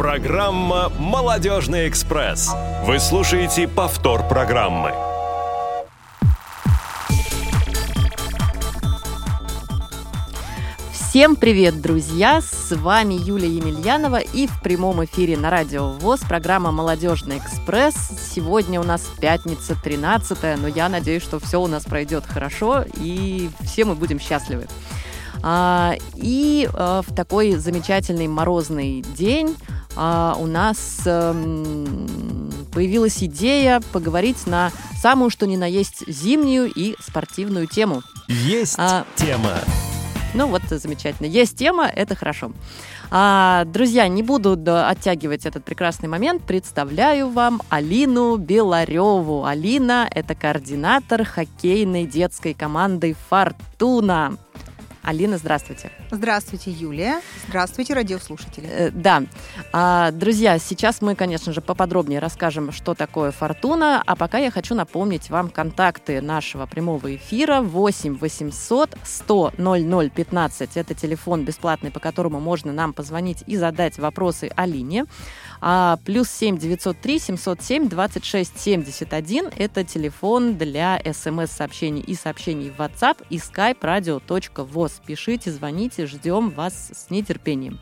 Программа «Молодежный экспресс». Вы слушаете повтор программы. Всем привет, друзья! С вами Юлия Емельянова и в прямом эфире на Радио ВОЗ программа «Молодежный экспресс». Сегодня у нас пятница 13 но я надеюсь, что все у нас пройдет хорошо и все мы будем счастливы. А, и а, в такой замечательный морозный день а, у нас а, появилась идея поговорить на самую что ни на есть зимнюю и спортивную тему. Есть а, тема. Ну вот замечательно. Есть тема, это хорошо. А, друзья, не буду оттягивать этот прекрасный момент. Представляю вам Алину Белареву. Алина – это координатор хоккейной детской команды «Фортуна». Алина, здравствуйте. Здравствуйте, Юлия. Здравствуйте, радиослушатели. Э, да. А, друзья, сейчас мы, конечно же, поподробнее расскажем, что такое «Фортуна», а пока я хочу напомнить вам контакты нашего прямого эфира 8 800 100 00 15. Это телефон бесплатный, по которому можно нам позвонить и задать вопросы Алине. А плюс 7 903 707 26 71 – это телефон для смс-сообщений и сообщений в WhatsApp и skype radio.voz. Пишите, звоните, ждем вас с нетерпением.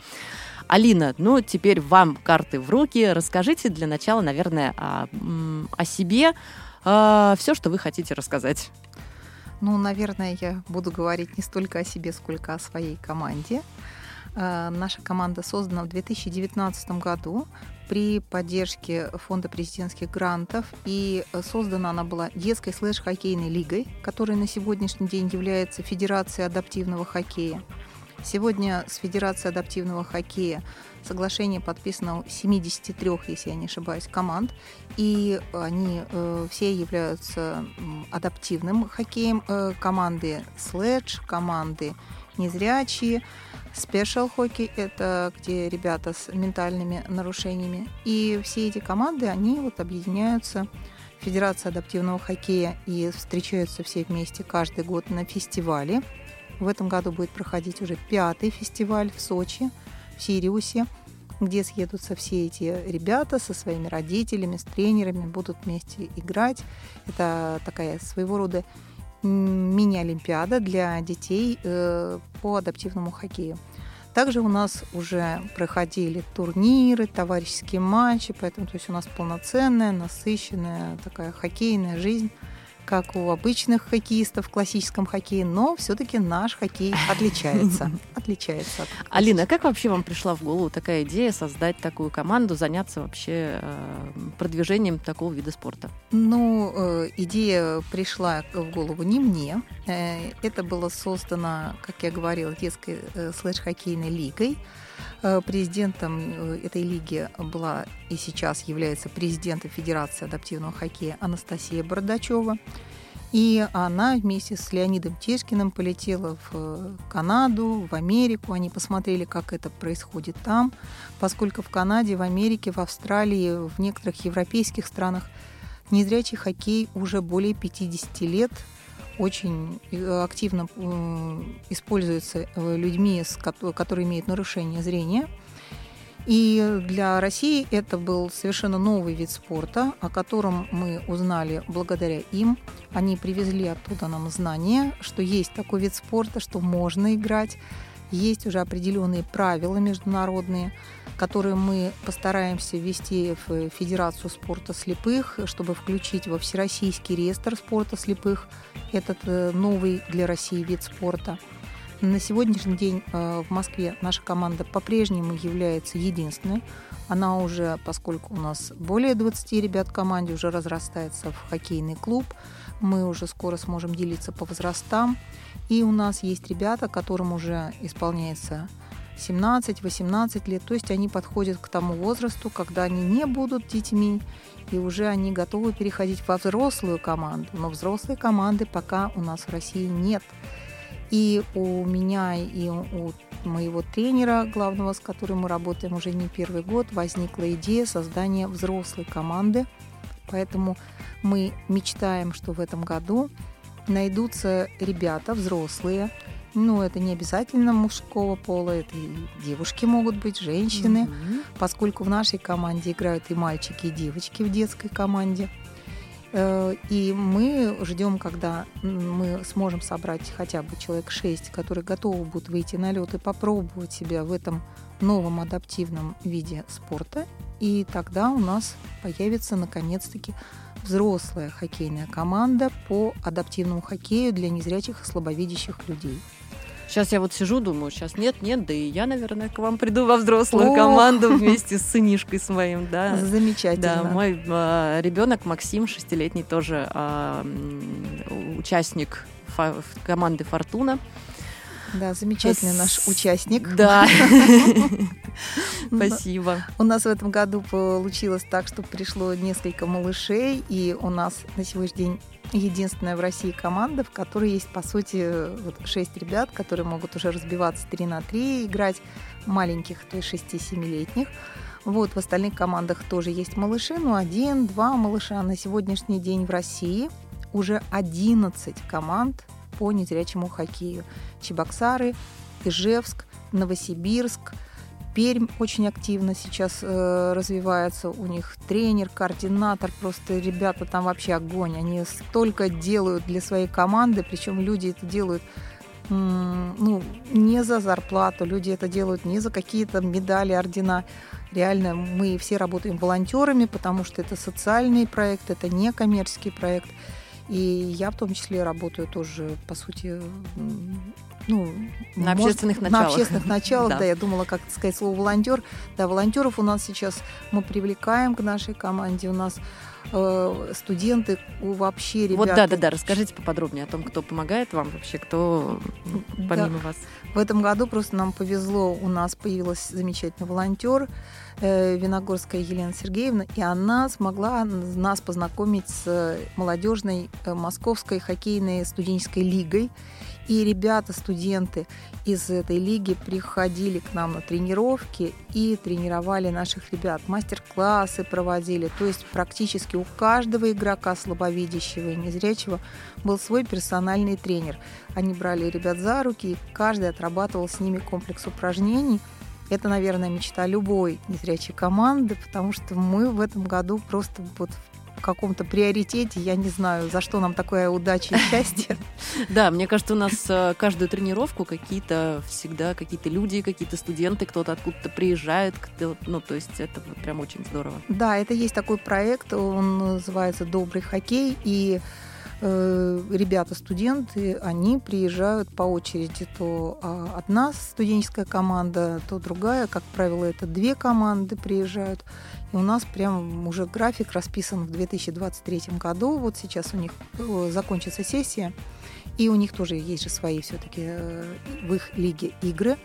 Алина, ну теперь вам карты в руки. Расскажите для начала, наверное, о, о себе, о, все, что вы хотите рассказать. Ну, наверное, я буду говорить не столько о себе, сколько о своей команде. Э, наша команда создана в 2019 году при поддержке Фонда президентских грантов, и создана она была детской слэш-хоккейной лигой, которая на сегодняшний день является Федерацией адаптивного хоккея. Сегодня с Федерацией адаптивного хоккея соглашение подписано у 73, если я не ошибаюсь, команд, и они э, все являются адаптивным хоккеем. Э, команды слэдж, команды незрячие, Special Hockey – это где ребята с ментальными нарушениями. И все эти команды, они вот объединяются в Федерации адаптивного хоккея и встречаются все вместе каждый год на фестивале. В этом году будет проходить уже пятый фестиваль в Сочи, в Сириусе, где съедутся все эти ребята со своими родителями, с тренерами, будут вместе играть. Это такая своего рода мини-олимпиада для детей э, по адаптивному хоккею. Также у нас уже проходили турниры, товарищеские матчи, поэтому то есть у нас полноценная, насыщенная такая хоккейная жизнь как у обычных хоккеистов в классическом хоккее, но все-таки наш хоккей отличается. Отличается. От Алина, как вообще вам пришла в голову такая идея создать такую команду, заняться вообще э, продвижением такого вида спорта? Ну, э, идея пришла в голову не мне. Э, это было создано, как я говорила, детской слэш-хоккейной лигой. Э, президентом э, этой лиги была и сейчас является президентом Федерации адаптивного хоккея Анастасия Бородачева. И она вместе с Леонидом Тешкиным полетела в э, Канаду, в Америку. Они посмотрели, как это происходит там, поскольку в Канаде, в Америке, в Австралии, в некоторых европейских странах незрячий хоккей уже более 50 лет очень э, активно э, используется э, людьми, которые имеют нарушение зрения. И для России это был совершенно новый вид спорта, о котором мы узнали благодаря им. Они привезли оттуда нам знания, что есть такой вид спорта, что можно играть. Есть уже определенные правила международные, которые мы постараемся ввести в Федерацию спорта слепых, чтобы включить во Всероссийский реестр спорта слепых этот э, новый для России вид спорта. На сегодняшний день э, в Москве наша команда по-прежнему является единственной. Она уже, поскольку у нас более 20 ребят в команде, уже разрастается в хоккейный клуб. Мы уже скоро сможем делиться по возрастам. И у нас есть ребята, которым уже исполняется 17-18 лет. То есть они подходят к тому возрасту, когда они не будут детьми, и уже они готовы переходить во взрослую команду. Но взрослой команды пока у нас в России нет. И у меня, и у моего тренера главного, с которым мы работаем уже не первый год, возникла идея создания взрослой команды. Поэтому мы мечтаем, что в этом году найдутся ребята взрослые, Ну, это не обязательно мужского пола, это и девушки могут быть, женщины, mm-hmm. поскольку в нашей команде играют и мальчики, и девочки в детской команде. Э, и мы ждем, когда мы сможем собрать хотя бы человек 6, которые готовы будут выйти на лед и попробовать себя в этом новом адаптивном виде спорта. И тогда у нас появится наконец-таки взрослая хоккейная команда по адаптивному хоккею для незрячих и слабовидящих людей. Сейчас я вот сижу, думаю, сейчас нет, нет, да и я, наверное, к вам приду во взрослую Ох. команду вместе с сынишкой своим, да. Замечательно. Да, мой э, ребенок Максим, шестилетний, тоже э, участник фа- команды Фортуна. Да, замечательный наш участник. Да. Спасибо. У нас в этом году получилось так, что пришло несколько малышей, и у нас на сегодняшний день единственная в России команда, в которой есть, по сути, вот шесть ребят, которые могут уже разбиваться 3 на 3, играть маленьких, то есть 6-7-летних. Вот, в остальных командах тоже есть малыши, но один, два малыша на сегодняшний день в России уже 11 команд по незрячему хоккею. Чебоксары, Ижевск, Новосибирск – Пермь очень активно сейчас э, развивается. У них тренер, координатор, просто ребята там вообще огонь. Они столько делают для своей команды, причем люди это делают ну, не за зарплату, люди это делают не за какие-то медали, ордена. Реально, мы все работаем волонтерами, потому что это социальный проект, это не коммерческий проект. И я в том числе работаю тоже, по сути, ну, на может, общественных началах. На общественных началах, да. да. Я думала, как сказать слово волонтер. Да, волонтеров у нас сейчас мы привлекаем к нашей команде. У нас студенты вообще ребята. Вот да, да, да. Расскажите поподробнее о том, кто помогает вам вообще, кто помимо да. вас. В этом году просто нам повезло, у нас появилась замечательный волонтер э, Виногорская Елена Сергеевна, и она смогла нас познакомить с молодежной э, московской хоккейной студенческой лигой. И ребята, студенты из этой лиги приходили к нам на тренировки и тренировали наших ребят. Мастер-классы проводили. То есть практически у каждого игрока слабовидящего и незрячего был свой персональный тренер. Они брали ребят за руки, и каждый отрабатывал с ними комплекс упражнений. Это, наверное, мечта любой незрячей команды, потому что мы в этом году просто вот каком-то приоритете. Я не знаю, за что нам такая удача и счастье. Да, мне кажется, у нас э, каждую тренировку какие-то всегда какие-то люди, какие-то студенты, кто-то откуда-то приезжает, ну, то есть это прям очень здорово. Да, это есть такой проект, он называется «Добрый хоккей», и ребята, студенты, они приезжают по очереди. То а, одна студенческая команда, то другая. Как правило, это две команды приезжают. И у нас прям уже график расписан в 2023 году. Вот сейчас у них э, закончится сессия. И у них тоже есть же свои все-таки э, в их лиге игры.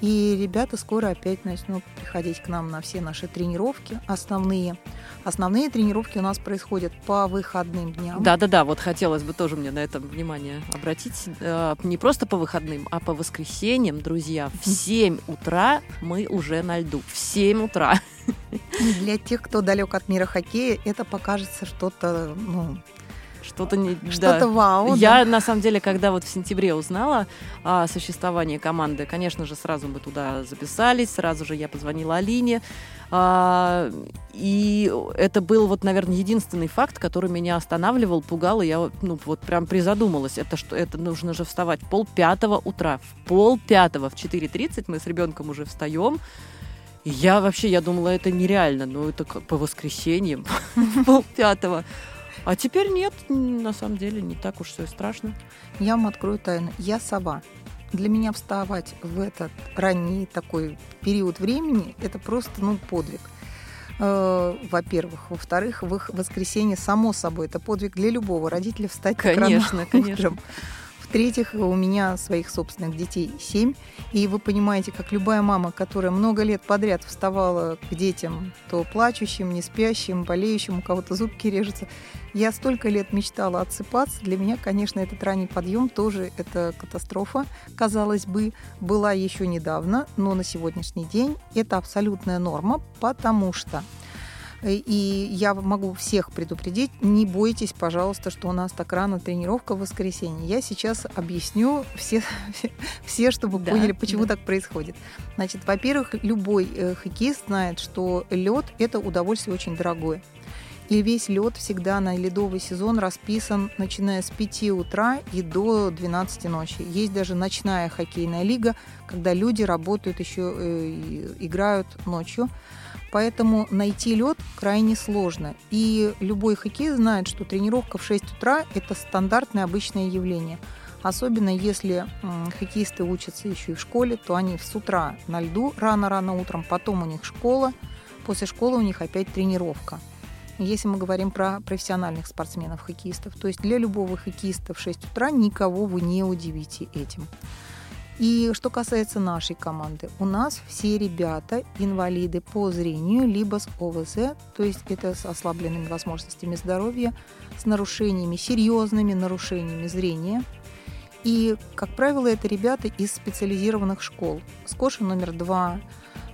И ребята скоро опять начнут приходить к нам на все наши тренировки основные. Основные тренировки у нас происходят по выходным дням. Да-да-да, вот хотелось бы тоже мне на этом внимание обратить. Э, не просто по выходным, а по воскресеньям, друзья. В 7 утра мы уже на льду. В 7 утра. Для тех, кто далек от мира хоккея, это покажется что-то, ну, что-то не что-то да. вау. Я да. на самом деле, когда вот в сентябре узнала о существовании команды, конечно же, сразу мы туда записались, сразу же я позвонила Алине. А, и это был вот, наверное, единственный факт, который меня останавливал, пугал, и я ну, вот прям призадумалась. Это что, это нужно же вставать пол пятого утра. В пол пятого, в 4.30 мы с ребенком уже встаем. Я вообще, я думала, это нереально. Ну, это как по воскресеньям, пол пятого. А теперь нет, на самом деле не так уж все и страшно. Я вам открою тайну. Я сова. Для меня вставать в этот ранний такой период времени это просто ну, подвиг. Э, во-первых. Во-вторых, в их воскресенье, само собой, это подвиг для любого родителя встать конечно, рано конечно. утром. В-третьих, у меня своих собственных детей семь. И вы понимаете, как любая мама, которая много лет подряд вставала к детям, то плачущим, не спящим, болеющим, у кого-то зубки режутся. Я столько лет мечтала отсыпаться. Для меня, конечно, этот ранний подъем тоже это катастрофа, казалось бы, была еще недавно, но на сегодняшний день это абсолютная норма, потому что И я могу всех предупредить, не бойтесь, пожалуйста, что у нас так рано тренировка в воскресенье. Я сейчас объясню все, все чтобы да, поняли, почему да. так происходит. Значит, во-первых, любой э, хоккеист знает, что лед это удовольствие очень дорогое. И весь лед всегда на ледовый сезон расписан, начиная с 5 утра и до 12 ночи. Есть даже ночная хоккейная лига, когда люди работают еще, э, играют ночью. Поэтому найти лед крайне сложно. И любой хоккей знает, что тренировка в 6 утра – это стандартное обычное явление. Особенно если хоккеисты учатся еще и в школе, то они с утра на льду рано-рано утром, потом у них школа, после школы у них опять тренировка – если мы говорим про профессиональных спортсменов, хоккеистов. То есть для любого хоккеиста в 6 утра никого вы не удивите этим. И что касается нашей команды, у нас все ребята инвалиды по зрению, либо с ОВЗ, то есть это с ослабленными возможностями здоровья, с нарушениями, серьезными нарушениями зрения. И, как правило, это ребята из специализированных школ. Скоша номер два,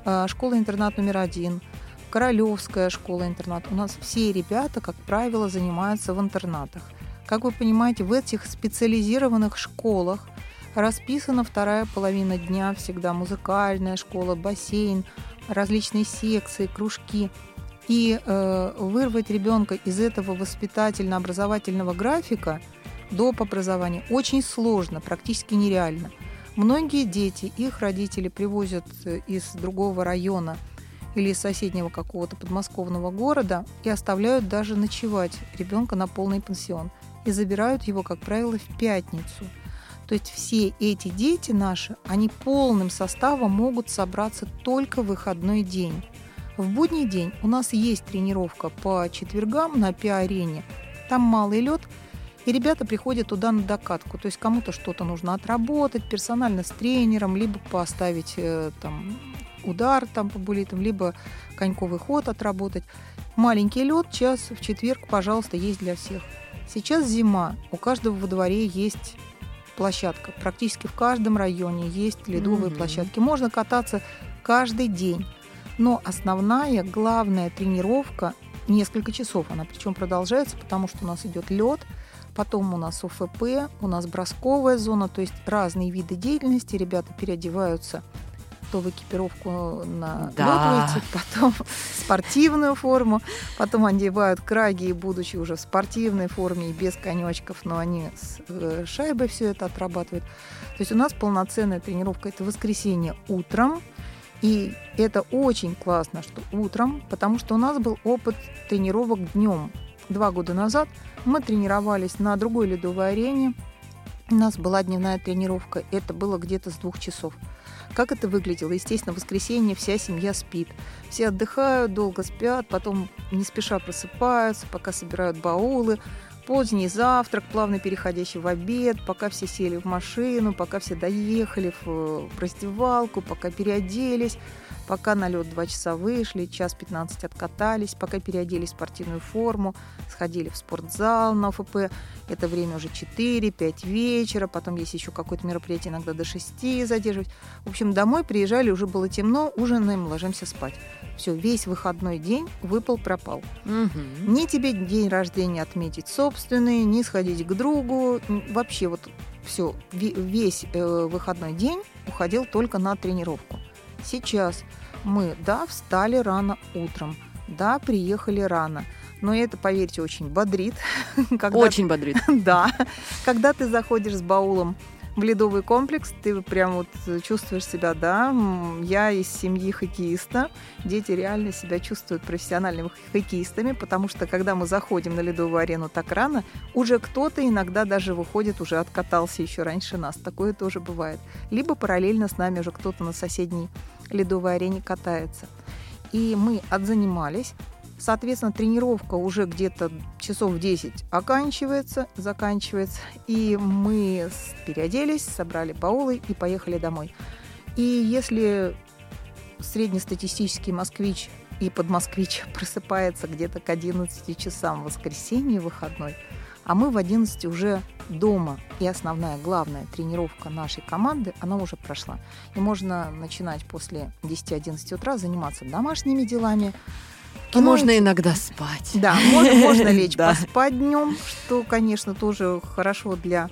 э, школа-интернат номер один – Королевская школа-интернат. У нас все ребята, как правило, занимаются в интернатах. Как вы понимаете, в этих специализированных школах расписана вторая половина дня, всегда музыкальная школа, бассейн, различные секции, кружки. И э, вырвать ребенка из этого воспитательно-образовательного графика доп. образования очень сложно, практически нереально. Многие дети, их родители привозят э, из другого района – или из соседнего какого-то подмосковного города и оставляют даже ночевать ребенка на полный пансион и забирают его, как правило, в пятницу. То есть все эти дети наши, они полным составом могут собраться только в выходной день. В будний день у нас есть тренировка по четвергам на пиарене. Там малый лед, и ребята приходят туда на докатку. То есть кому-то что-то нужно отработать персонально с тренером, либо поставить э, там удар там по булитам, либо коньковый ход отработать. Маленький лед, час в четверг, пожалуйста, есть для всех. Сейчас зима, у каждого во дворе есть площадка. Практически в каждом районе есть ледовые mm-hmm. площадки. Можно кататься каждый день. Но основная, главная тренировка несколько часов. Она причем продолжается, потому что у нас идет лед, потом у нас ОФП, у нас бросковая зона, то есть разные виды деятельности. Ребята переодеваются то в экипировку на да. лед потом спортивную форму, потом одевают краги, и будучи уже в спортивной форме и без конечков, но они с э, шайбой все это отрабатывают. То есть у нас полноценная тренировка это воскресенье утром, и это очень классно, что утром, потому что у нас был опыт тренировок днем. Два года назад мы тренировались на другой ледовой арене. У нас была дневная тренировка. Это было где-то с двух часов. Как это выглядело? Естественно, в воскресенье вся семья спит. Все отдыхают, долго спят, потом не спеша просыпаются, пока собирают баулы. Поздний завтрак, плавно переходящий в обед, пока все сели в машину, пока все доехали в раздевалку, пока переоделись, пока на лед два часа вышли, час 15 откатались, пока переоделись в спортивную форму, сходили в спортзал на ФП. Это время уже 4-5 вечера, потом есть еще какое-то мероприятие, иногда до 6 задерживать. В общем, домой приезжали, уже было темно, ужинаем, ложимся спать. Все, весь выходной день выпал, пропал. Угу. Ни тебе день рождения отметить собственный, ни сходить к другу. Вообще вот все, весь э, выходной день уходил только на тренировку. Сейчас мы, да, встали рано утром, да, приехали рано. Но это, поверьте, очень бодрит. Когда очень бодрит. Да. Когда ты заходишь с баулом в ледовый комплекс, ты прям вот чувствуешь себя, да, я из семьи хоккеиста, дети реально себя чувствуют профессиональными хоккеистами, потому что когда мы заходим на ледовую арену так рано, уже кто-то иногда даже выходит, уже откатался еще раньше нас, такое тоже бывает. Либо параллельно с нами уже кто-то на соседней ледовой арене катается. И мы отзанимались, Соответственно, тренировка уже где-то часов в 10 оканчивается, заканчивается. И мы переоделись, собрали баулы и поехали домой. И если среднестатистический москвич и подмосквич просыпается где-то к 11 часам в воскресенье выходной, а мы в 11 уже дома. И основная, главная тренировка нашей команды, она уже прошла. И можно начинать после 10-11 утра заниматься домашними делами, И можно иногда спать. Да, можно, можно лечь поспать днем, что, конечно, тоже хорошо для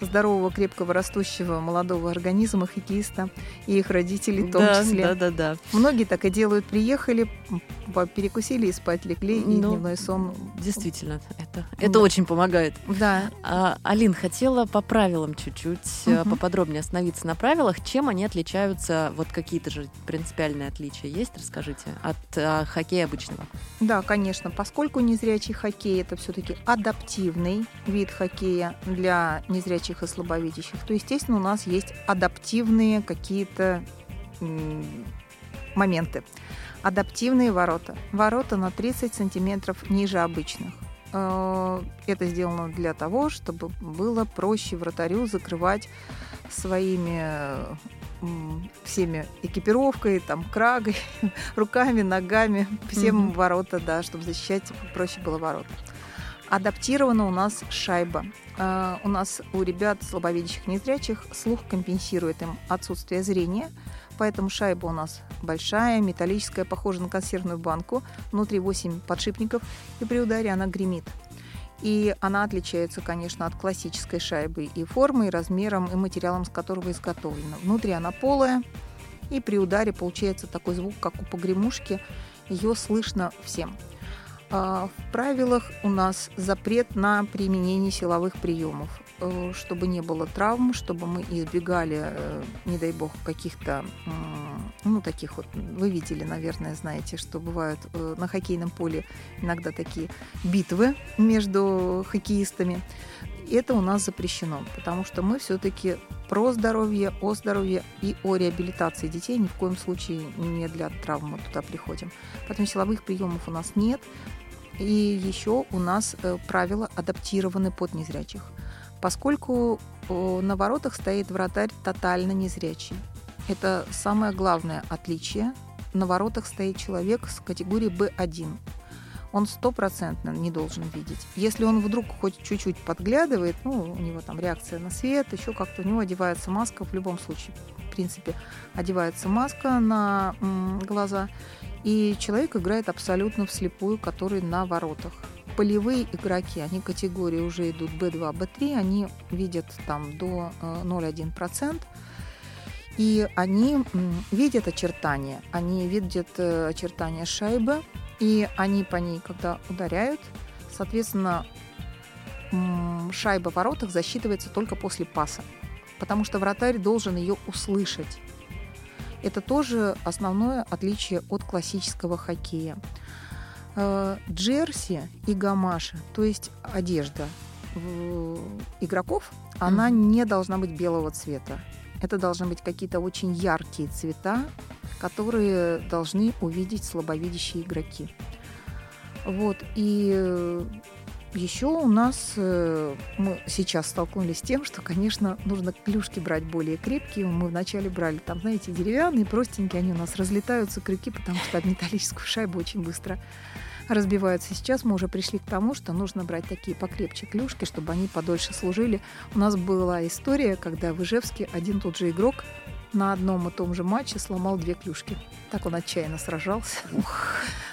здорового, крепкого, растущего молодого организма хоккеиста и их родителей в том да, числе. Да, да, да. Многие так и делают. Приехали, перекусили и спать легли, ну, и дневной сон. Действительно, это, это да. очень помогает. Да. А, Алин, хотела по правилам чуть-чуть угу. поподробнее остановиться на правилах. Чем они отличаются? Вот какие-то же принципиальные отличия есть, расскажите, от а, хоккея обычного? Да, конечно. Поскольку незрячий хоккей это все-таки адаптивный вид хоккея для незрячих и слабовидящих, то, естественно, у нас есть адаптивные какие-то моменты. Адаптивные ворота. Ворота на 30 сантиметров ниже обычных. Э, это сделано для того, чтобы было проще вратарю закрывать своими всеми экипировкой, там, крагой, руками, ногами, всем mm-hmm. ворота, да, чтобы защищать проще было ворота. Адаптирована у нас шайба. Uh, у нас у ребят слабовидящих незрячих слух компенсирует им отсутствие зрения, поэтому шайба у нас большая, металлическая, похожа на консервную банку, внутри 8 подшипников, и при ударе она гремит. И она отличается, конечно, от классической шайбы и формой, и размером, и материалом, с которого изготовлена. Внутри она полая, и при ударе получается такой звук, как у погремушки. Ее слышно всем. А, в правилах у нас запрет на применение силовых приемов, э, чтобы не было травм, чтобы мы избегали, э, не дай бог, каких-то, ну, таких вот, вы видели, наверное, знаете, что бывают э, на хоккейном поле иногда такие битвы между хоккеистами. Это у нас запрещено, потому что мы все-таки про здоровье, о здоровье и о реабилитации детей ни в коем случае не для травмы туда приходим. Поэтому силовых приемов у нас нет. И еще у нас э, правила адаптированы под незрячих. Поскольку на воротах стоит вратарь тотально незрячий. Это самое главное отличие. На воротах стоит человек с категории B1 он стопроцентно не должен видеть. Если он вдруг хоть чуть-чуть подглядывает, ну, у него там реакция на свет, еще как-то у него одевается маска в любом случае. В принципе, одевается маска на глаза, и человек играет абсолютно вслепую, который на воротах. Полевые игроки, они категории уже идут B2, B3, они видят там до 0,1%. Э, и они видят очертания, они видят э, очертания шайбы, и они по ней, когда ударяют, соответственно, шайба в воротах засчитывается только после паса, потому что вратарь должен ее услышать. Это тоже основное отличие от классического хоккея. Э, джерси и гамаша, то есть одежда игроков, она не должна быть белого цвета. Это должны быть какие-то очень яркие цвета, которые должны увидеть слабовидящие игроки. Вот. И э, еще у нас э, мы сейчас столкнулись с тем, что, конечно, нужно клюшки брать более крепкие. Мы вначале брали там, знаете, деревянные, простенькие, они у нас разлетаются, крюки, потому что об металлическую шайбу очень быстро разбиваются. Сейчас мы уже пришли к тому, что нужно брать такие покрепче клюшки, чтобы они подольше служили. У нас была история, когда в Ижевске один тот же игрок на одном и том же матче сломал две клюшки. Так он отчаянно сражался.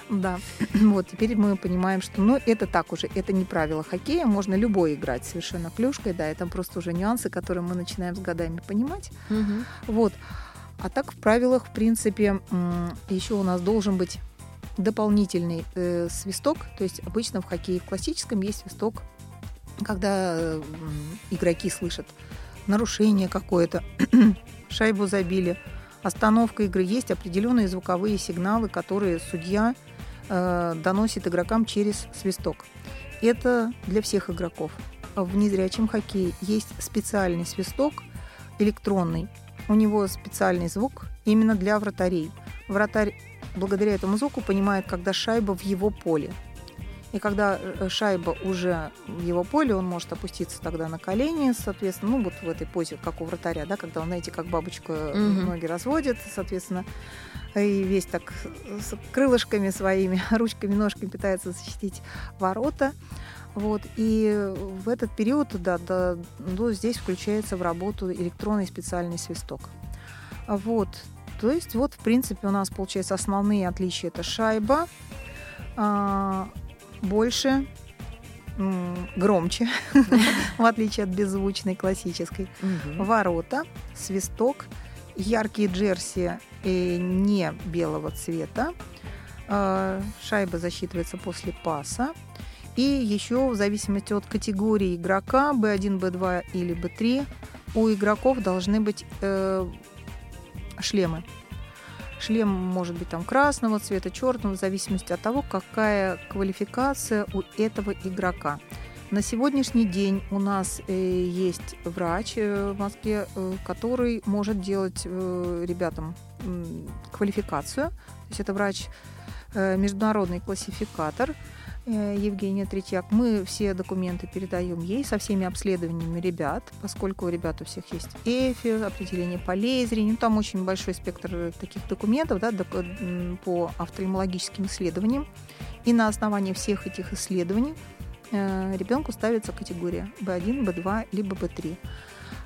Да. Вот, теперь мы понимаем, что ну, это так уже, это не правило хоккея, можно любой играть совершенно клюшкой, да, это просто уже нюансы, которые мы начинаем с годами понимать. Угу. Вот. А так в правилах, в принципе, еще у нас должен быть дополнительный э, свисток. То есть обычно в хоккее в классическом есть свисток, когда э, игроки слышат нарушение какое-то, шайбу забили, остановка игры. Есть определенные звуковые сигналы, которые судья э, доносит игрокам через свисток. Это для всех игроков. В незрячем хоккее есть специальный свисток электронный. У него специальный звук именно для вратарей. Вратарь благодаря этому звуку понимает, когда шайба в его поле. И когда э, шайба уже в его поле, он может опуститься тогда на колени, соответственно, ну вот в этой позе, как у вратаря, да, когда он, знаете, как бабочка угу. ноги разводит, соответственно, и весь так с крылышками своими, ручками, ножками пытается защитить ворота. Вот, и в этот период, да, да, ну, здесь включается в работу электронный специальный свисток. Вот, то есть вот, в принципе, у нас получается основные отличия. Это шайба, а, больше, громче, в отличие от беззвучной классической. Ворота, свисток, яркие джерси не белого цвета. А, шайба засчитывается после паса. И еще в зависимости от категории игрока B1, B2 или B3 у игроков должны быть э, шлемы. Шлем может быть там красного цвета, черного, в зависимости от того, какая квалификация у этого игрока. На сегодняшний день у нас э, есть врач э, в Москве, э, который может делать ребятам квалификацию. То есть это врач международный классификатор, Евгения Третьяк. Мы все документы передаем ей со всеми обследованиями ребят, поскольку у ребят у всех есть ЭФИ, определение полей зрения. Ну, там очень большой спектр таких документов да, по офтальмологическим исследованиям. И на основании всех этих исследований э, ребенку ставится категория B1, B2, либо B3.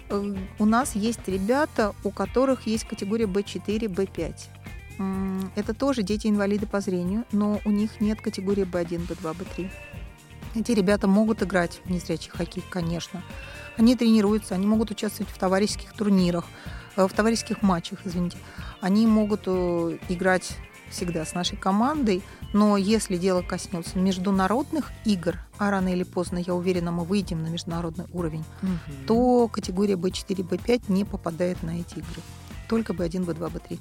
Э, у нас есть ребята, у которых есть категория B4, B5. Это тоже дети-инвалиды по зрению, но у них нет категории B1, B2, B3. Эти ребята могут играть в незрячий хоккей, конечно. Они тренируются, они могут участвовать в товарищеских турнирах, э, в товарищеских матчах, извините. Они могут э, играть всегда с нашей командой, но если дело коснется международных игр, а рано или поздно, я уверена, мы выйдем на международный уровень, угу. то категория B4, B5 не попадает на эти игры. Только B1, B2, B3.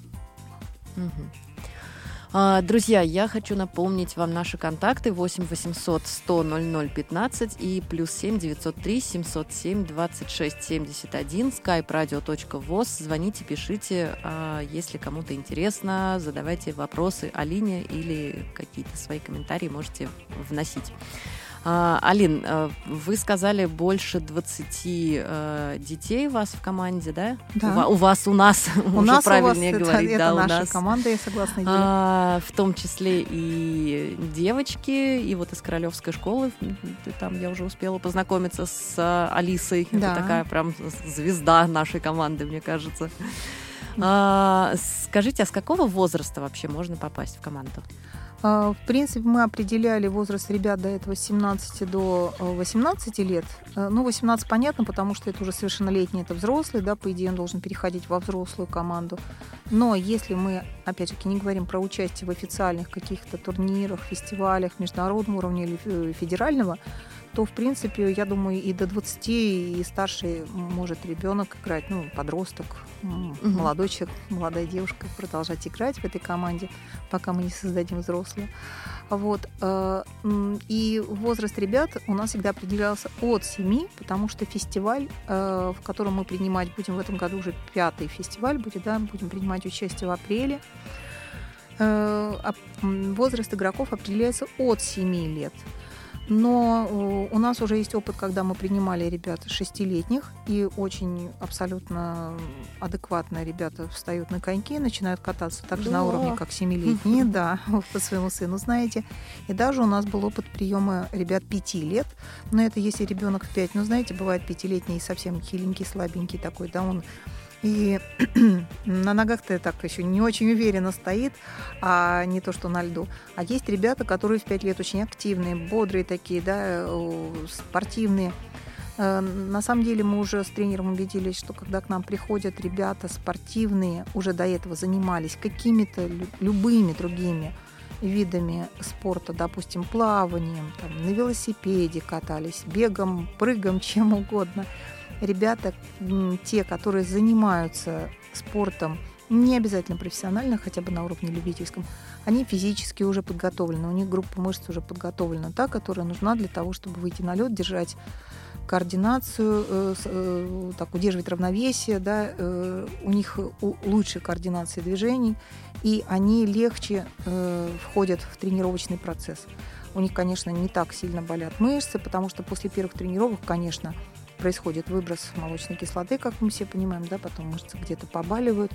Угу. Друзья, я хочу напомнить вам наши контакты 8 800 100 00 15 и плюс 7 903 707 26 71 skype-radio.voz. Звоните, пишите, а, если кому-то интересно, задавайте вопросы Алине или какие-то свои комментарии можете вносить. А, Алин, э, вы сказали больше 20 э, детей у вас в команде, да? Да. У, у вас, у нас, у уже нас, правильнее у вас, говорить. Это, да, это у наша нас. команда, я согласна. А, в том числе и девочки, и вот из Королевской школы, там я уже успела познакомиться с э, Алисой. Да. Это такая прям звезда нашей команды, мне кажется. А, скажите, а с какого возраста вообще можно попасть в команду? А, в принципе, мы определяли возраст ребят до этого с 17 до 18 э, лет. Э, ну, 18 понятно, потому что это уже совершеннолетний, это взрослый, да, по идее он должен переходить во взрослую команду. Но если мы, опять-таки, не говорим про участие в официальных каких-то турнирах, фестивалях международного уровня или э, федерального, то, в принципе, я думаю, и до 20, и старше может ребенок играть, ну, подросток, угу. молодой человек, молодая девушка продолжать играть в этой команде, пока мы не создадим взрослую. Вот. Э, и возраст ребят у нас всегда определялся от 7, потому что фестиваль, э, в котором мы принимать будем в этом году уже пятый фестиваль будет, да, будем принимать участие в апреле. Э, возраст игроков определяется от 7 лет. Но э, у нас уже есть опыт, когда мы принимали ребят шестилетних, и очень абсолютно адекватные ребята встают на коньки и начинают кататься так же да. на уровне, как семилетние, да, по своему сыну, знаете. И даже у нас был опыт приема ребят пяти лет, но это если ребенок в пять, ну, знаете, бывает пятилетний совсем хиленький, слабенький такой, да, он и на ногах-то так еще не очень уверенно стоит, а не то, что на льду. А есть ребята, которые в 5 лет очень активные, бодрые такие, да, спортивные. Э, на самом деле мы уже с тренером убедились, что когда к нам приходят ребята спортивные, уже до этого занимались какими-то любыми другими видами спорта, допустим, плаванием, там, на велосипеде катались, бегом, прыгом, чем угодно – ребята, те, которые занимаются спортом, не обязательно профессионально, хотя бы на уровне любительском, они физически уже подготовлены, у них группа мышц уже подготовлена, та, которая нужна для того, чтобы выйти на лед, держать координацию, э, э, так, удерживать равновесие, да, э, у них лучшая координация движений, и они легче входят в тренировочный процесс. У них, конечно, не так сильно болят мышцы, потому что после первых тренировок, конечно, происходит выброс молочной кислоты, как мы все понимаем, да, потом мышцы где-то побаливают.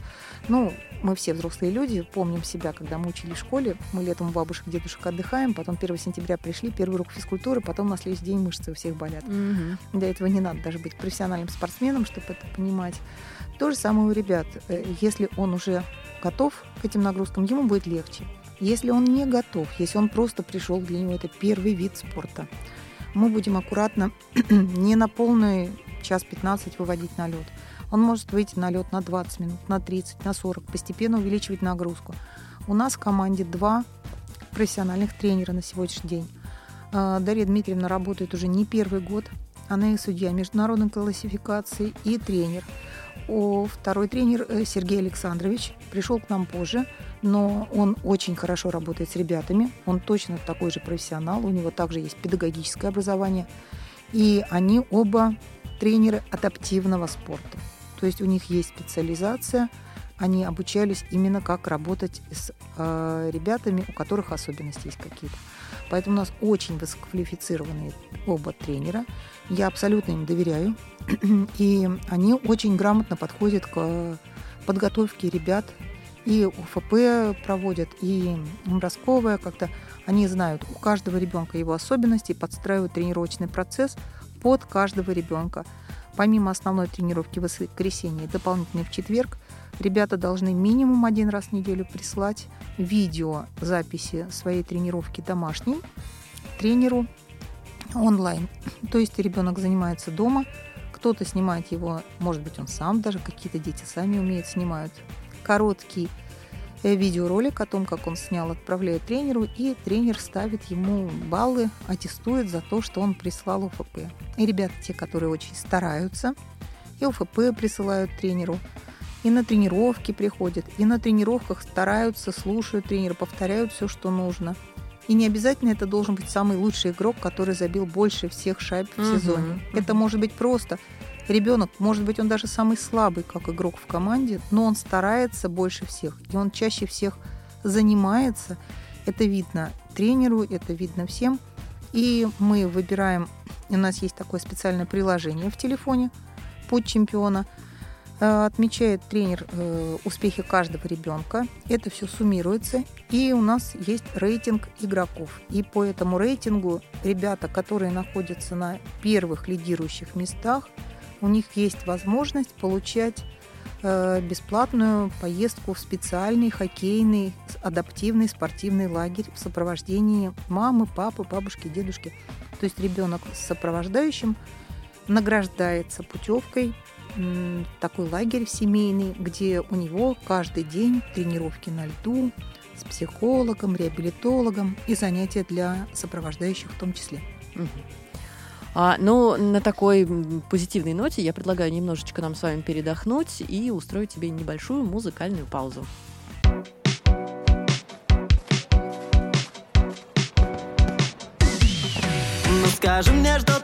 Ну, мы все взрослые люди, помним себя, когда мы учили в школе, мы летом у бабушек, дедушек отдыхаем, потом 1 сентября пришли, первый урок физкультуры, потом на следующий день мышцы у всех болят. Угу. Для этого не надо даже быть профессиональным спортсменом, чтобы это понимать. То же самое у ребят. Э, если он уже готов к этим нагрузкам, ему будет легче. Если он не готов, если он просто пришел, для него это первый вид спорта, мы будем аккуратно не на полный час 15 выводить на лед. Он может выйти на лед на 20 минут, на 30, на 40, постепенно увеличивать нагрузку. У нас в команде два профессиональных тренера на сегодняшний день. А, Дарья Дмитриевна работает уже не первый год. Она и судья международной классификации, и тренер. Второй тренер э, Сергей Александрович пришел к нам позже, но он очень хорошо работает с ребятами. Он точно такой же профессионал, у него также есть педагогическое образование. И они оба тренеры адаптивного спорта. То есть у них есть специализация, они обучались именно как работать с э, ребятами, у которых особенности есть какие-то. Поэтому у нас очень высококвалифицированные оба тренера. Я абсолютно им доверяю. И они очень грамотно подходят к подготовке ребят. И УФП проводят, и Моросковая как-то. Они знают у каждого ребенка его особенности, подстраивают тренировочный процесс под каждого ребенка. Помимо основной тренировки в воскресенье, дополнительной в четверг, ребята должны минимум один раз в неделю прислать видео записи своей тренировки домашней тренеру онлайн. То есть ребенок занимается дома, кто-то снимает его, может быть, он сам даже, какие-то дети сами умеют, снимают короткий э, видеоролик о том, как он снял, отправляет тренеру, и тренер ставит ему баллы, аттестует за то, что он прислал УФП. И ребята, те, которые очень стараются, и УФП присылают тренеру, и на тренировки приходят, и на тренировках стараются, слушают тренера, повторяют все, что нужно – и не обязательно это должен быть самый лучший игрок, который забил больше всех шайб в сезоне. Угу, это может быть просто ребенок, может быть, он даже самый слабый как игрок в команде, но он старается больше всех, и он чаще всех занимается. Это видно тренеру, это видно всем. И мы выбираем, у нас есть такое специальное приложение в телефоне «Путь чемпиона», отмечает тренер э, успехи каждого ребенка. Это все суммируется. И у нас есть рейтинг игроков. И по этому рейтингу ребята, которые находятся на первых лидирующих местах, у них есть возможность получать э, бесплатную поездку в специальный хоккейный адаптивный спортивный лагерь в сопровождении мамы, папы, бабушки, дедушки. То есть ребенок с сопровождающим награждается путевкой такой лагерь семейный, где у него каждый день тренировки на льду с психологом, реабилитологом и занятия для сопровождающих в том числе. А, ну, на такой позитивной ноте я предлагаю немножечко нам с вами передохнуть и устроить тебе небольшую музыкальную паузу. Ну скажи мне, что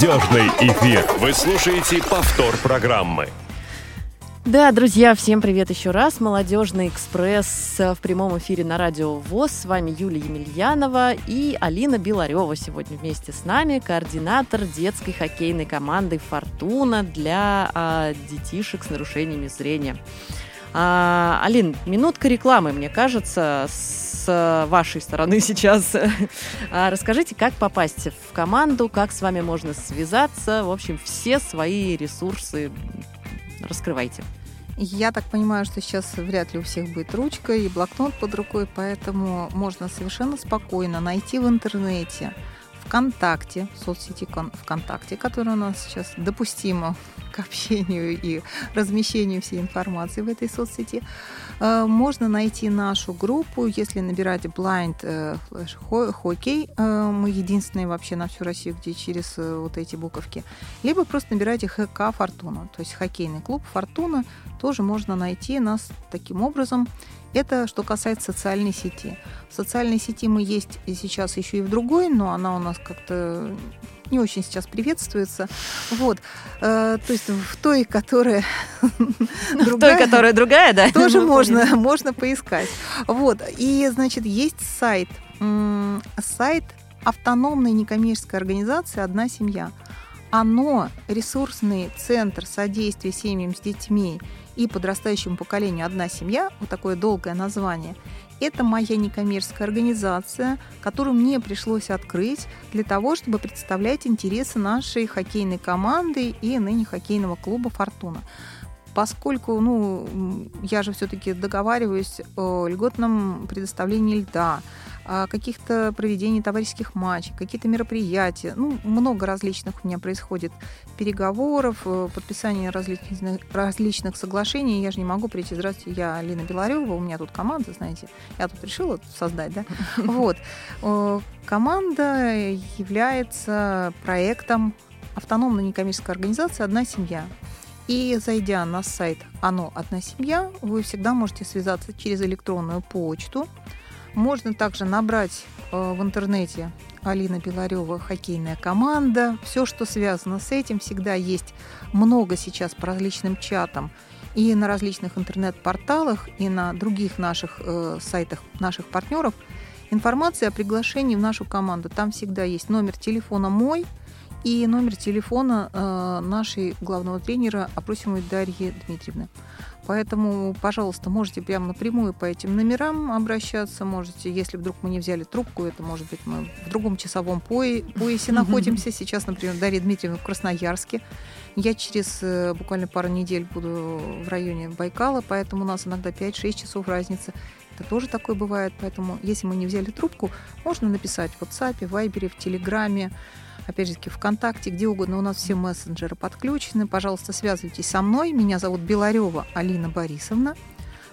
Молодежный эфир. Вы слушаете повтор программы. Да, друзья, всем привет еще раз. Молодежный экспресс в прямом эфире на радио ВОЗ. С вами Юлия Емельянова и Алина Беларева сегодня вместе с нами, координатор детской хоккейной команды «Фортуна» для а, детишек с нарушениями зрения. А, Алин, минутка рекламы, мне кажется, с вашей стороны сейчас. А, расскажите, как попасть в команду, как с вами можно связаться, в общем, все свои ресурсы Раскрывайте. Я так понимаю, что сейчас вряд ли у всех будет ручка и блокнот под рукой, поэтому можно совершенно спокойно найти в интернете ВКонтакте, соцсети ВКонтакте, которая у нас сейчас допустима к общению и размещению всей информации в этой соцсети. Э, можно найти нашу группу, если набирать Blind э, Hockey, э, мы единственные вообще на всю Россию, где через вот эти буковки, либо просто набирайте ХК Фортуна, то есть хоккейный клуб Фортуна, тоже можно найти нас таким образом. Это что касается социальной сети. В социальной сети мы есть и сейчас еще и в другой, но она у нас как-то не очень сейчас приветствуется. Вот. Э, то есть в той, которая другая, в той, которая другая, да? Тоже можно, можно поискать. Вот. И, значит, есть сайт. Сайт автономной некоммерческой организации «Одна семья». Оно ресурсный центр содействия семьям с детьми и подрастающему поколению «Одна семья», вот такое долгое название, это моя некоммерческая организация, которую мне пришлось открыть для того, чтобы представлять интересы нашей хоккейной команды и ныне хоккейного клуба «Фортуна» поскольку ну, я же все-таки договариваюсь о льготном предоставлении льда, каких-то проведений товарищеских матчей, какие-то мероприятия. Ну, много различных у меня происходит переговоров, э, подписания различных, различных соглашений. Я же не могу прийти, здравствуйте, я Алина Беларева, у меня тут команда, знаете, я тут решила создать, да? Вот. Команда является проектом автономной некоммерческой организации «Одна семья». И зайдя на сайт «Оно. Одна семья», вы всегда можете связаться через электронную почту, можно также набрать э, в интернете Алина Беларева хоккейная команда. Все, что связано с этим, всегда есть много сейчас по различным чатам и на различных интернет-порталах, и на других наших э, сайтах наших партнеров информация о приглашении в нашу команду. Там всегда есть номер телефона мой и номер телефона э, нашей главного тренера Опросимой Дарьи Дмитриевны. Поэтому, пожалуйста, можете прямо напрямую по этим номерам обращаться. Можете, если вдруг мы не взяли трубку, это может быть мы в другом часовом поясе находимся. Сейчас, например, Дарья Дмитриевна в Красноярске. Я через э, буквально пару недель буду в районе Байкала, поэтому у нас иногда 5-6 часов разницы. Это тоже такое бывает. Поэтому, если мы не взяли трубку, можно написать в WhatsApp, в Viber, в Телеграме опять же таки, ВКонтакте, где угодно. У нас все мессенджеры подключены. Пожалуйста, связывайтесь со мной. Меня зовут Беларева Алина Борисовна.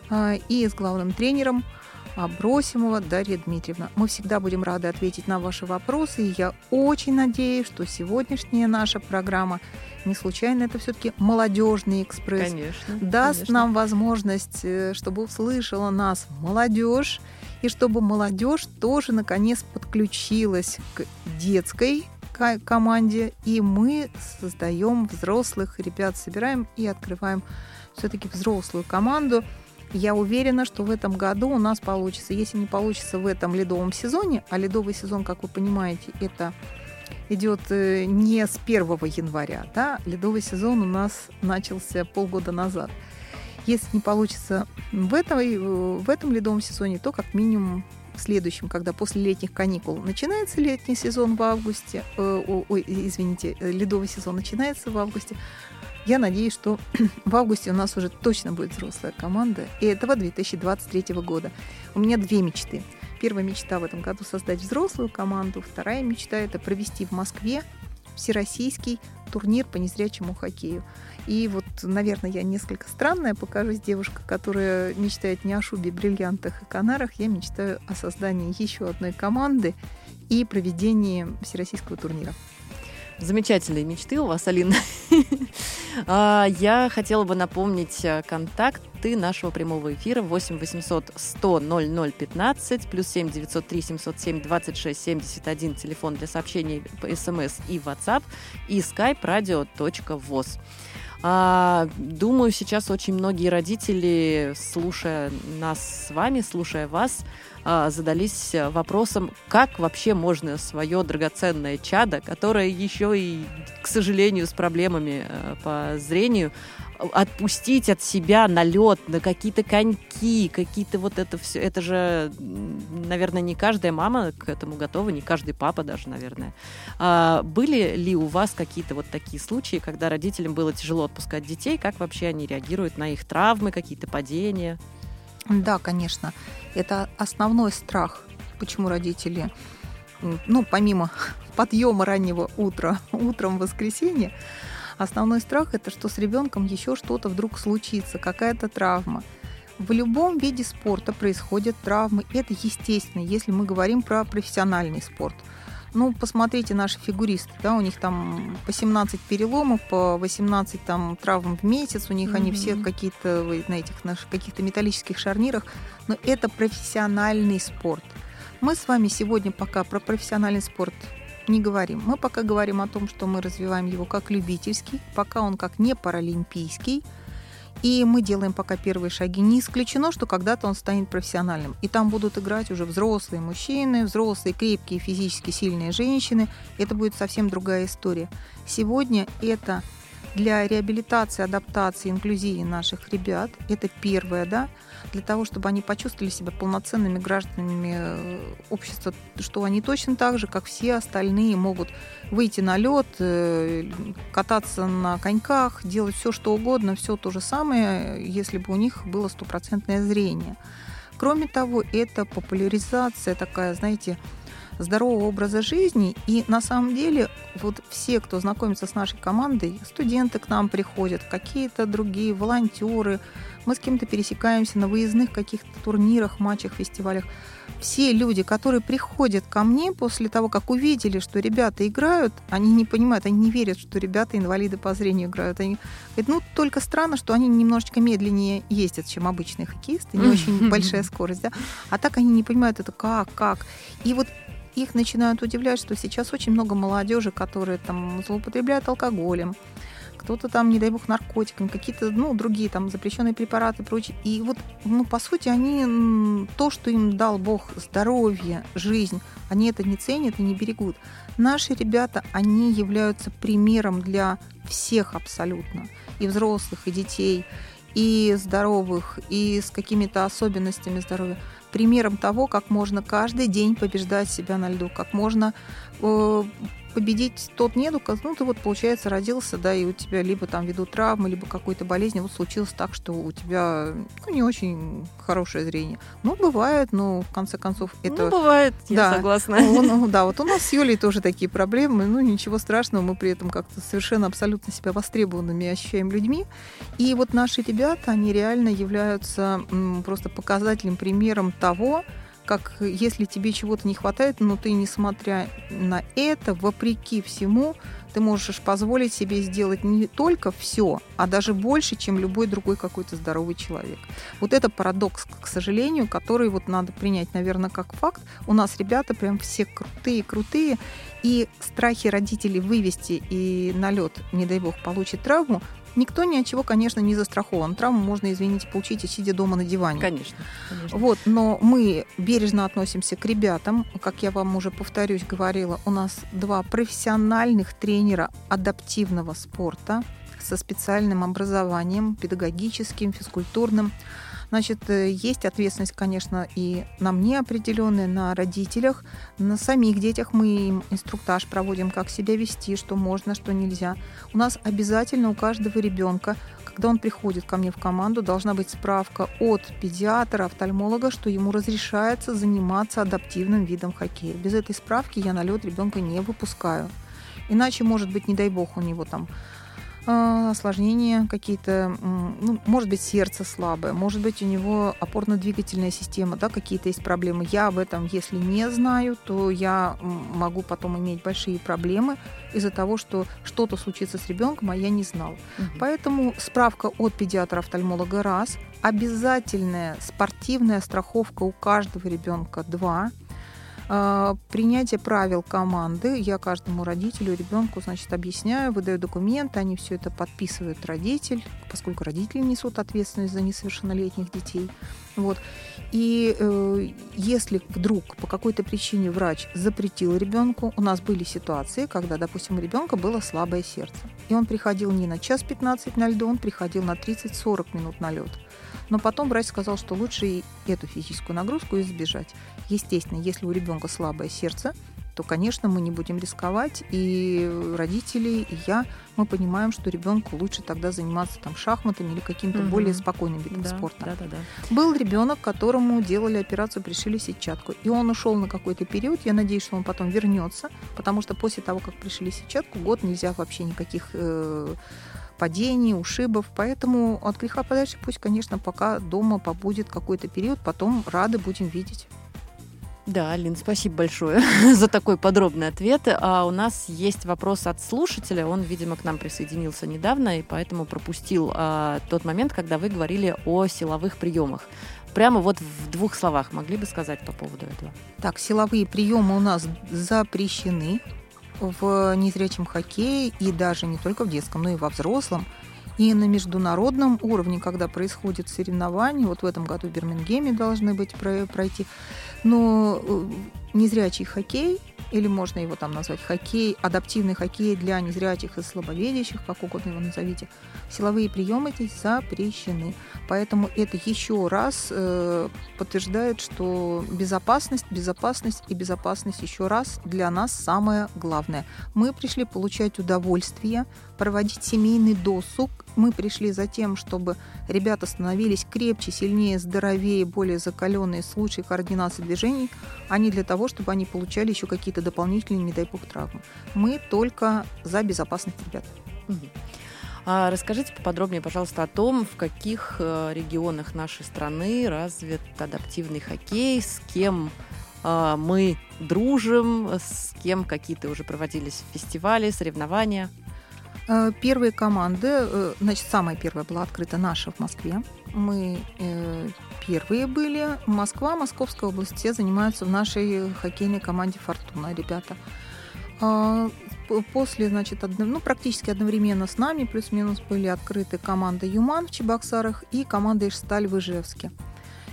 А, и с главным тренером Абросимова Дарья Дмитриевна. Мы всегда будем рады ответить на ваши вопросы. И я очень надеюсь, что сегодняшняя наша программа не случайно это все-таки молодежный экспресс. Конечно, даст конечно. нам возможность, э, чтобы услышала нас молодежь, и чтобы молодежь тоже наконец подключилась к детской команде, и мы создаем взрослых ребят, собираем и открываем все-таки взрослую команду. Я уверена, что в этом году у нас получится. Если не получится в этом ледовом сезоне, а ледовый сезон, как вы понимаете, это идет э, не с 1 января, да, ледовый сезон у нас начался полгода назад. Если не получится в этом, э, в этом ледовом сезоне, то как минимум следующем, когда после летних каникул начинается летний сезон в августе, э, ой, извините, э, ледовый сезон начинается в августе, я надеюсь, что в августе у нас уже точно будет взрослая команда, и этого 2023 года. У меня две мечты. Первая мечта в этом году создать взрослую команду, вторая мечта это провести в Москве всероссийский турнир по незрячему хоккею. И вот, наверное, я несколько странная покажусь девушка, которая мечтает не о шубе, бриллиантах и канарах. Я мечтаю о создании еще одной команды и проведении всероссийского турнира. Замечательные мечты у вас, Алина. А, я хотела бы напомнить э, контакты нашего прямого эфира 8 800 100 00 15 плюс 7 903 707 26 71 телефон для сообщений по смс и WhatsApp и skype radio.voz. А, думаю, сейчас очень многие родители, слушая нас с вами, слушая вас, задались вопросом, как вообще можно свое драгоценное чадо, которое еще и, к сожалению, с проблемами э, по зрению, отпустить от себя на лед, на какие-то коньки, какие-то вот это все. Это же, наверное, не каждая мама к этому готова, не каждый папа даже, наверное. А были ли у вас какие-то вот такие случаи, когда родителям было тяжело отпускать детей? Как вообще они реагируют на их травмы, какие-то падения? Да, конечно. Это основной страх, почему родители, ну, помимо подъема раннего утра, утром в воскресенье, основной страх это, что с ребенком еще что-то вдруг случится, какая-то травма. В любом виде спорта происходят травмы. Это естественно, если мы говорим про профессиональный спорт – ну, посмотрите наши фигуристы, да, у них там по 17 переломов, по 18 там травм в месяц, у них mm-hmm. они все какие-то на этих наших каких-то металлических шарнирах, но это профессиональный спорт. Мы с вами сегодня пока про профессиональный спорт не говорим. Мы пока говорим о том, что мы развиваем его как любительский, пока он как не паралимпийский, и мы делаем пока первые шаги. Не исключено, что когда-то он станет профессиональным. И там будут играть уже взрослые мужчины, взрослые, крепкие, физически сильные женщины. Это будет совсем другая история. Сегодня это для реабилитации, адаптации, инклюзии наших ребят. Это первое, да, для того, чтобы они почувствовали себя полноценными гражданами э, общества, что они точно так же, как все остальные, могут выйти на лед, э, кататься на коньках, делать все, что угодно, все то же самое, если бы у них было стопроцентное зрение. Кроме того, это популяризация такая, знаете, здорового образа жизни. И на самом деле вот все, кто знакомится с нашей командой, студенты к нам приходят, какие-то другие волонтеры, мы с кем-то пересекаемся на выездных каких-то турнирах, матчах, фестивалях. Все люди, которые приходят ко мне после того, как увидели, что ребята играют, они не понимают, они не верят, что ребята инвалиды по зрению играют. Они говорят, ну, только странно, что они немножечко медленнее ездят, чем обычные хоккеисты, не очень большая скорость, да. А так они не понимают это как, как. И вот их начинают удивлять, что сейчас очень много молодежи, которые там злоупотребляют алкоголем, кто-то там, не дай бог, наркотиками, какие-то, ну, другие там запрещенные препараты и прочее. И вот, ну, по сути, они то, что им дал Бог, здоровье, жизнь, они это не ценят и не берегут. Наши ребята, они являются примером для всех абсолютно, и взрослых, и детей, и здоровых, и с какими-то особенностями здоровья примером того, как можно каждый день побеждать себя на льду, как можно э, победить тот недуг, ну, ты вот, получается, родился, да, и у тебя либо там ввиду травмы, либо какой-то болезни, вот случилось так, что у тебя, ну, не очень хорошее зрение. Ну, бывает, но, в конце концов, это... Ну, бывает, я согласна. Ну, ну, да, вот у нас с Юлей тоже такие проблемы, ну, ничего страшного, мы при этом как-то совершенно абсолютно себя востребованными ощущаем людьми. И вот наши ребята, они реально являются просто показательным примером того, как если тебе чего-то не хватает, но ты, несмотря на это, вопреки всему, ты можешь позволить себе сделать не только все, а даже больше, чем любой другой какой-то здоровый человек. Вот это парадокс, к сожалению, который вот надо принять, наверное, как факт. У нас ребята прям все крутые-крутые, и страхи родителей вывести и на лед, не дай бог, получить травму, Никто ни от чего, конечно, не застрахован. Травму можно, извините, получить и сидя дома на диване. Конечно, конечно. Вот, но мы бережно относимся к ребятам. Как я вам уже повторюсь, говорила, у нас два профессиональных тренера адаптивного спорта со специальным образованием, педагогическим, физкультурным. Значит, э, есть ответственность, конечно, и на мне определенная, на родителях, на самих детях. Мы им инструктаж проводим, как себя вести, что можно, что нельзя. У нас обязательно у каждого ребенка, когда он приходит ко мне в команду, должна быть справка от педиатра, офтальмолога, что ему разрешается заниматься адаптивным видом хоккея. Без этой справки я на лед ребенка не выпускаю. Иначе, может быть, не дай бог, у него там осложнения какие-то, ну, может быть, сердце слабое, может быть, у него опорно-двигательная система, да, какие-то есть проблемы. Я об этом, если не знаю, то я могу потом иметь большие проблемы из-за того, что что-то случится с ребенком, а я не знал. Угу. Поэтому справка от педиатра-офтальмолога раз, обязательная спортивная страховка у каждого ребенка два – а, принятие правил команды. Я каждому родителю, ребенку, значит, объясняю, выдаю документы, они все это подписывают родитель, поскольку родители несут ответственность за несовершеннолетних детей. Вот. И э, если вдруг по какой-то причине врач запретил ребенку, у нас были ситуации, когда, допустим, у ребенка было слабое сердце. И он приходил не на час 15 на льду, он приходил на 30-40 минут на лед. Но потом врач сказал, что лучше и эту физическую нагрузку избежать. Естественно, если у ребенка слабое сердце, то, конечно, мы не будем рисковать. И родители, и я, мы понимаем, что ребенку лучше тогда заниматься там шахматами или каким-то угу. более спокойным видом да, спорта. Да, да, да. Был ребенок, которому делали операцию, пришили сетчатку. И он ушел на какой-то период. Я надеюсь, что он потом вернется, потому что после того, как пришили сетчатку, год нельзя вообще никаких э, падений, ушибов. Поэтому от греха подальше пусть, конечно, пока дома побудет какой-то период, потом рады будем видеть. Да, Алин, спасибо большое за такой подробный ответ. А у нас есть вопрос от слушателя. Он, видимо, к нам присоединился недавно, и поэтому пропустил а, тот момент, когда вы говорили о силовых приемах. Прямо вот в двух словах могли бы сказать по поводу этого? Так, силовые приемы у нас запрещены в незрячем хоккее и даже не только в детском, но и во взрослом. И на международном уровне, когда происходит соревнования, вот в этом году в Бирмингеме должны быть пройти, но э, незрячий хоккей или можно его там назвать хоккей, адаптивный хоккей для незрячих и слабовидящих, как угодно его назовите, силовые приемы здесь запрещены. Поэтому это еще раз э, подтверждает, что безопасность, безопасность и безопасность еще раз для нас самое главное. Мы пришли получать удовольствие, проводить семейный досуг. Мы пришли за тем, чтобы ребята становились крепче, сильнее, здоровее, более закаленные с лучшей координацией движений, а не для того, чтобы они получали еще какие-то дополнительные, не дай бог, травмы. Мы только за безопасность ребят. А расскажите поподробнее, пожалуйста, о том, в каких э, регионах нашей страны развит адаптивный хоккей, с кем э, мы дружим, с кем какие-то уже проводились фестивали, соревнования. Э, первые команды, э, значит, самая первая была открыта наша в Москве. Мы э, первые были. Москва, Московская область, все занимаются в нашей хоккейной команде «Фортуна», ребята. А, после, значит, ну, практически одновременно с нами, плюс-минус, были открыты команда «Юман» в Чебоксарах и команда «Ижсталь» в Ижевске.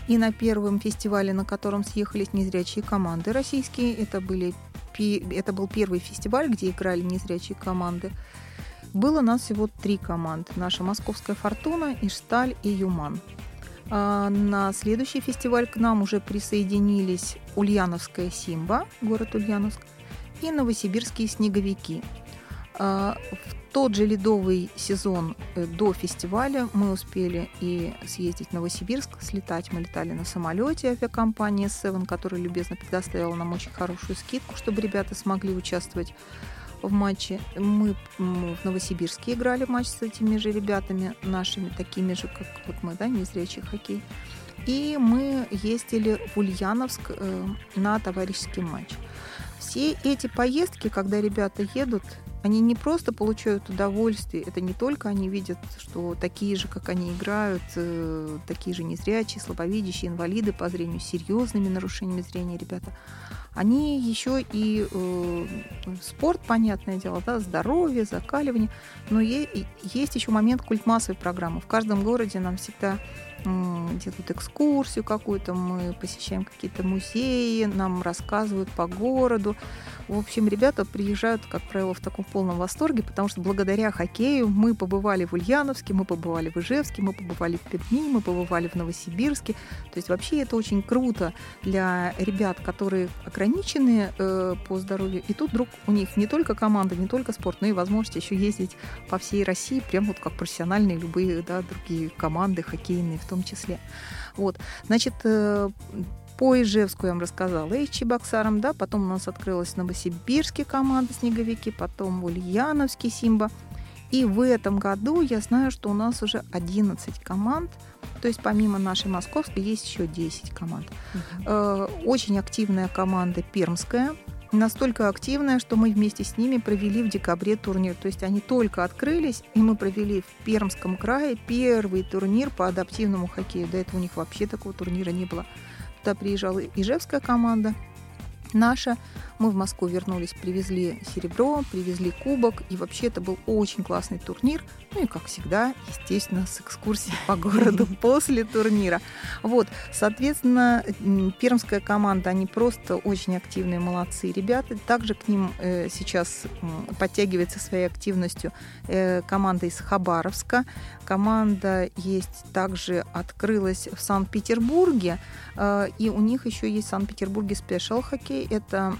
И на первом фестивале, на котором съехались незрячие команды российские, это, были, это был первый фестиваль, где играли незрячие команды – было нас всего три команды. Наша «Московская фортуна», «Ишталь» и «Юман». А на следующий фестиваль к нам уже присоединились Ульяновская «Симба», город Ульяновск, и новосибирские «Снеговики». А в тот же ледовый сезон э, до фестиваля мы успели и съездить в Новосибирск, слетать. Мы летали на самолете авиакомпании Seven, которая любезно предоставила нам очень хорошую скидку, чтобы ребята смогли участвовать в матче. Мы в Новосибирске играли матч с этими же ребятами, нашими, такими же, как вот мы, да, незрячий хоккей. И мы ездили в Ульяновск э, на товарищеский матч. Все эти поездки, когда ребята едут, они не просто получают удовольствие, это не только они видят, что такие же, как они играют, э, такие же незрячие, слабовидящие, инвалиды по зрению, с серьезными нарушениями зрения ребята, они еще и э, спорт, понятное дело, да, здоровье, закаливание, но е- есть еще момент культмассовой программы. В каждом городе нам всегда делают экскурсию какую-то, мы посещаем какие-то музеи, нам рассказывают по городу. В общем, ребята приезжают, как правило, в таком полном восторге, потому что благодаря хоккею мы побывали в Ульяновске, мы побывали в Ижевске, мы побывали в Перми, мы побывали в Новосибирске. То есть вообще это очень круто для ребят, которые ограничены э, по здоровью. И тут вдруг у них не только команда, не только спорт, но и возможность еще ездить по всей России, прям вот как профессиональные любые да, другие команды хоккейные в том числе. Вот. Значит, э, по Ижевску я вам рассказала, и Чебоксарам, да, потом у нас открылась в Новосибирске команда «Снеговики», потом в Ульяновске «Симба». И в этом году я знаю, что у нас уже 11 команд, то есть помимо нашей московской есть еще 10 команд. Угу. Очень активная команда пермская, настолько активная, что мы вместе с ними провели в декабре турнир. То есть они только открылись, и мы провели в Пермском крае первый турнир по адаптивному хоккею. До этого у них вообще такого турнира не было. Туда приезжала Ижевская команда, наша. Мы в Москву вернулись, привезли серебро, привезли кубок, и вообще это был очень классный турнир. Ну и, как всегда, естественно, с экскурсией по городу после турнира. Вот, соответственно, пермская команда, они просто очень активные, молодцы ребята. Также к ним э, сейчас подтягивается своей активностью э, команда из Хабаровска. Команда есть также открылась в Санкт-Петербурге, э, и у них еще есть в Санкт-Петербурге спешл хоккей. Это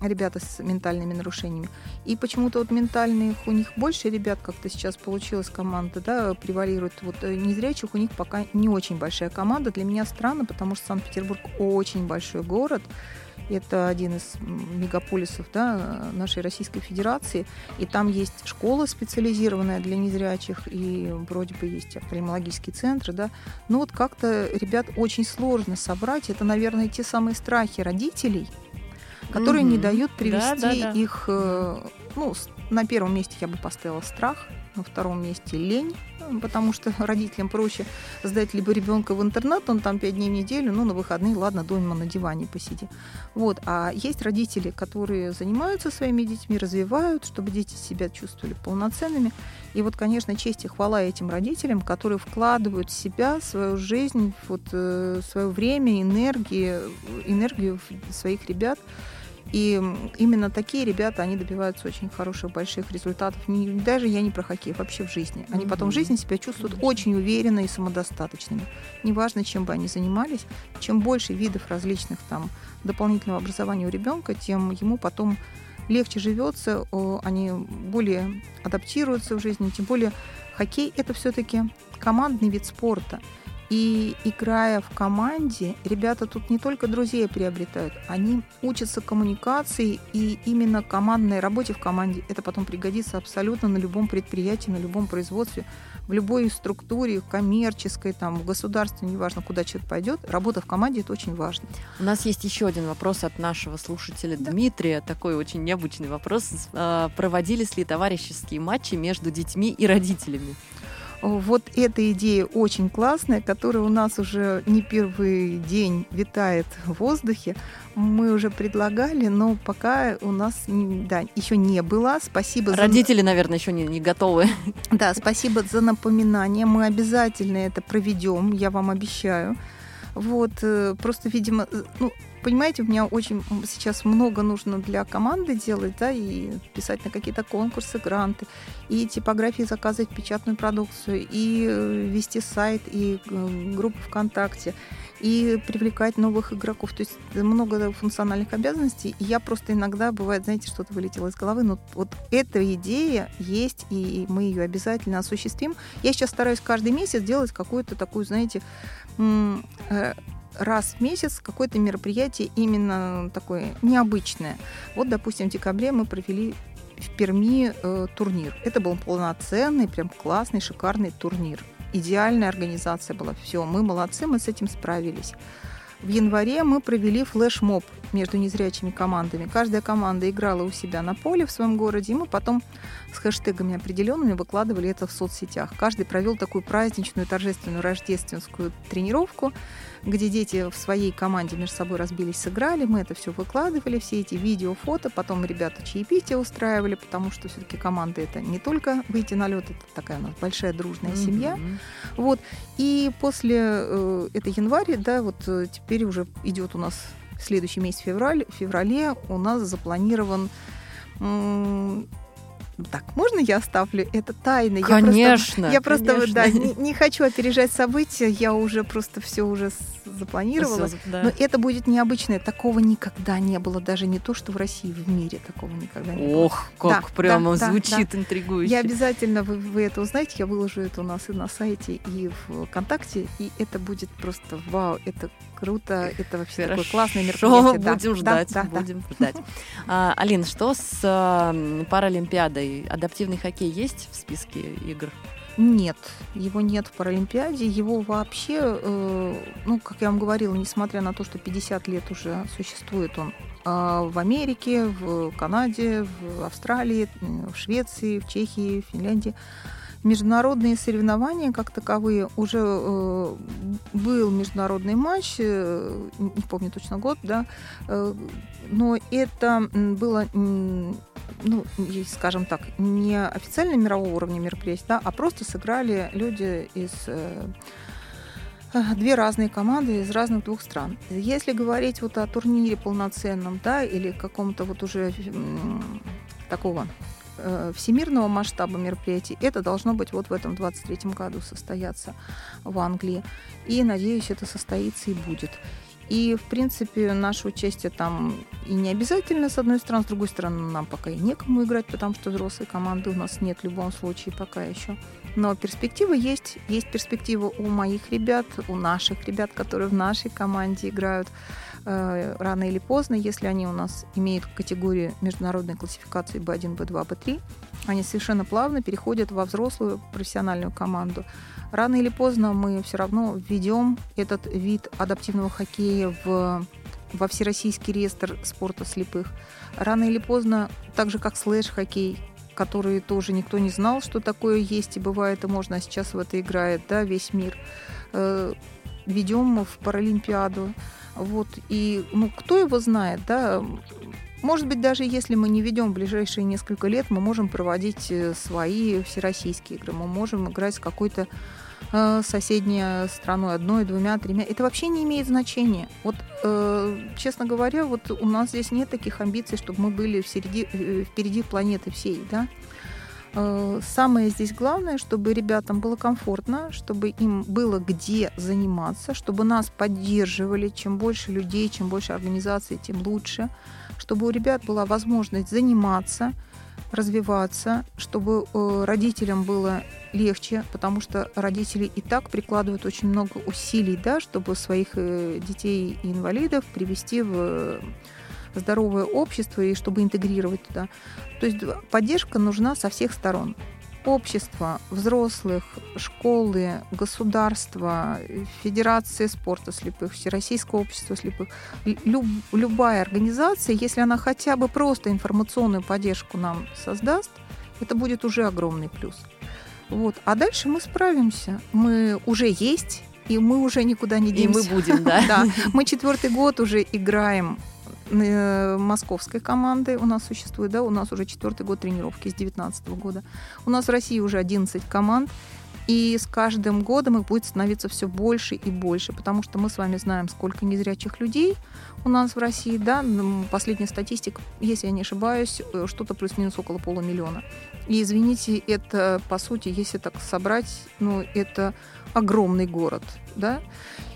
ребята с ментальными нарушениями. И почему-то вот ментальных у них больше ребят, как-то сейчас получилась команда, да, превалирует. Вот э, незрячих у них пока не очень большая команда. Для меня странно, потому что Санкт-Петербург очень большой город. Это один из мегаполисов да, нашей Российской Федерации. И там есть школа специализированная для незрячих, и вроде бы есть офтальмологические центры. Да. Но вот как-то ребят очень сложно собрать. Это, наверное, те самые страхи родителей – которые угу. не дают привести да, да, да. их, э, ну, на первом месте я бы поставила страх, на втором месте лень, ну, потому что родителям проще сдать либо ребенка в интернат, он там пять дней в неделю, ну, на выходные, ладно, дома на диване посиди. Вот. А есть родители, которые занимаются своими детьми, развивают, чтобы дети себя чувствовали полноценными. И вот, конечно, честь и хвала этим родителям, которые вкладывают в себя, свою жизнь, вот, э, свое время, энергию, энергию своих ребят, и именно такие ребята, они добиваются очень хороших, больших результатов. Не, даже я не про хоккей, вообще в жизни. Они mm-hmm. потом в жизни себя чувствуют mm-hmm. очень уверенно и самодостаточными. Неважно, чем бы они занимались, чем больше видов различных там дополнительного образования у ребенка, тем ему потом легче живется, они более адаптируются в жизни, тем более хоккей это все-таки командный вид спорта. И играя в команде, ребята тут не только друзей приобретают, они учатся коммуникации и именно командной работе в команде. Это потом пригодится абсолютно на любом предприятии, на любом производстве, в любой структуре, коммерческой, там, в государстве, неважно, куда человек пойдет, работа в команде это очень важно. У нас есть еще один вопрос от нашего слушателя да. Дмитрия, такой очень необычный вопрос. А, проводились ли товарищеские матчи между детьми и родителями? Вот эта идея очень классная, которая у нас уже не первый день витает в воздухе. Мы уже предлагали, но пока у нас да, еще не было. Спасибо Родители, за... наверное, еще не, не готовы. Да, спасибо за напоминание. Мы обязательно это проведем, я вам обещаю. Вот, э, просто, видимо, ну, понимаете, у меня очень сейчас много нужно для команды делать, да, и писать на какие-то конкурсы, гранты, и типографии заказывать печатную продукцию, и э, вести сайт, и группу ВКонтакте, и привлекать новых игроков. То есть много функциональных обязанностей. И я просто иногда, бывает, знаете, что-то вылетело из головы, но вот эта идея есть, и мы ее обязательно осуществим. Я сейчас стараюсь каждый месяц делать какую-то такую, знаете, э, раз в месяц какое-то мероприятие именно такое необычное. Вот, допустим, в декабре мы провели в Перми э, турнир. Это был полноценный, прям классный, шикарный турнир. Идеальная организация была. Все, мы молодцы, мы с этим справились. В январе мы провели флешмоб между незрячими командами. Каждая команда играла у себя на поле в своем городе, и мы потом с хэштегами определенными выкладывали это в соцсетях. Каждый провел такую праздничную, торжественную рождественскую тренировку, где дети в своей команде между собой разбились, сыграли. Мы это все выкладывали, все эти видео, фото. Потом ребята чаепитие устраивали, потому что все-таки команда это не только выйти на лед, это такая у нас большая дружная mm-hmm. семья. Вот. И после э, это января, да, вот э, теперь уже идет у нас следующий месяц февраль. В феврале у нас запланирован так, можно я оставлю это тайной? Конечно. Я просто, я просто да, не, не хочу опережать события, я уже просто все уже запланировала. Все, да. Но это будет необычное. Такого никогда не было, даже не то, что в России, в мире такого никогда не было. Ох, как да, прямо да, звучит да, интригующе. Я обязательно, вы, вы это узнаете, я выложу это у нас и на сайте, и в ВКонтакте, и это будет просто вау, это круто, это вообще Хорошо. такое классное мероприятие. Будем да, ждать, да, будем да. ждать. А, Алина, что с а, Паралимпиадой? Хоккей. Адаптивный хоккей есть в списке игр? Нет, его нет в Паралимпиаде. Его вообще, э, ну, как я вам говорила, несмотря на то, что 50 лет уже существует он э, в Америке, в Канаде, в Австралии, в Швеции, в Чехии, в Финляндии, международные соревнования как таковые уже э, был международный матч, э, не помню точно год, да, э, но это было ну, скажем так, не официально мирового уровня мероприятия, да, а просто сыграли люди из э, э, две разные команды из разных двух стран. Если говорить вот о турнире полноценном, да, или каком-то вот уже такого э, всемирного масштаба мероприятий, это должно быть вот в этом 23 году состояться в Англии. И, надеюсь, это состоится и будет. И, в принципе, наше участие там и не обязательно, с одной стороны, с другой стороны, нам пока и некому играть, потому что взрослой команды у нас нет в любом случае пока еще. Но перспектива есть. Есть перспектива у моих ребят, у наших ребят, которые в нашей команде играют рано или поздно, если они у нас имеют категорию международной классификации B1, B2, B3, они совершенно плавно переходят во взрослую профессиональную команду. Рано или поздно мы все равно введем этот вид адаптивного хоккея в, во всероссийский реестр спорта слепых. Рано или поздно, так же как слэш-хоккей, который тоже никто не знал, что такое есть и бывает, и можно, а сейчас в это играет да, весь мир. Э, ведем в Паралимпиаду. Вот, и ну, кто его знает, да, может быть, даже если мы не ведем в ближайшие несколько лет, мы можем проводить э, свои всероссийские игры, мы можем играть с какой-то э, соседней страной, одной, двумя, тремя. Это вообще не имеет значения. Вот, э, честно говоря, вот у нас здесь нет таких амбиций, чтобы мы были впереди, э, впереди планеты всей, да. Э, самое здесь главное, чтобы ребятам было комфортно, чтобы им было где заниматься, чтобы нас поддерживали. Чем больше людей, чем больше организаций, тем лучше чтобы у ребят была возможность заниматься, развиваться, чтобы э, родителям было легче, потому что родители и так прикладывают очень много усилий, да, чтобы своих э, детей и инвалидов привести в здоровое общество и чтобы интегрировать туда. То есть поддержка нужна со всех сторон общество, взрослых, школы, государство, Федерация спорта слепых, Всероссийское общество слепых, люб, любая организация, если она хотя бы просто информационную поддержку нам создаст, это будет уже огромный плюс. Вот. А дальше мы справимся. Мы уже есть, и мы уже никуда не денемся. И мы будем, да. да. Мы четвертый год уже играем московской команды у нас существует, да, у нас уже четвертый год тренировки с 2019 года. У нас в России уже 11 команд, и с каждым годом их будет становиться все больше и больше, потому что мы с вами знаем, сколько незрячих людей у нас в России, да, последняя статистика, если я не ошибаюсь, э, что-то плюс-минус около полумиллиона. И извините, это, по сути, если так собрать, ну, это огромный город, да,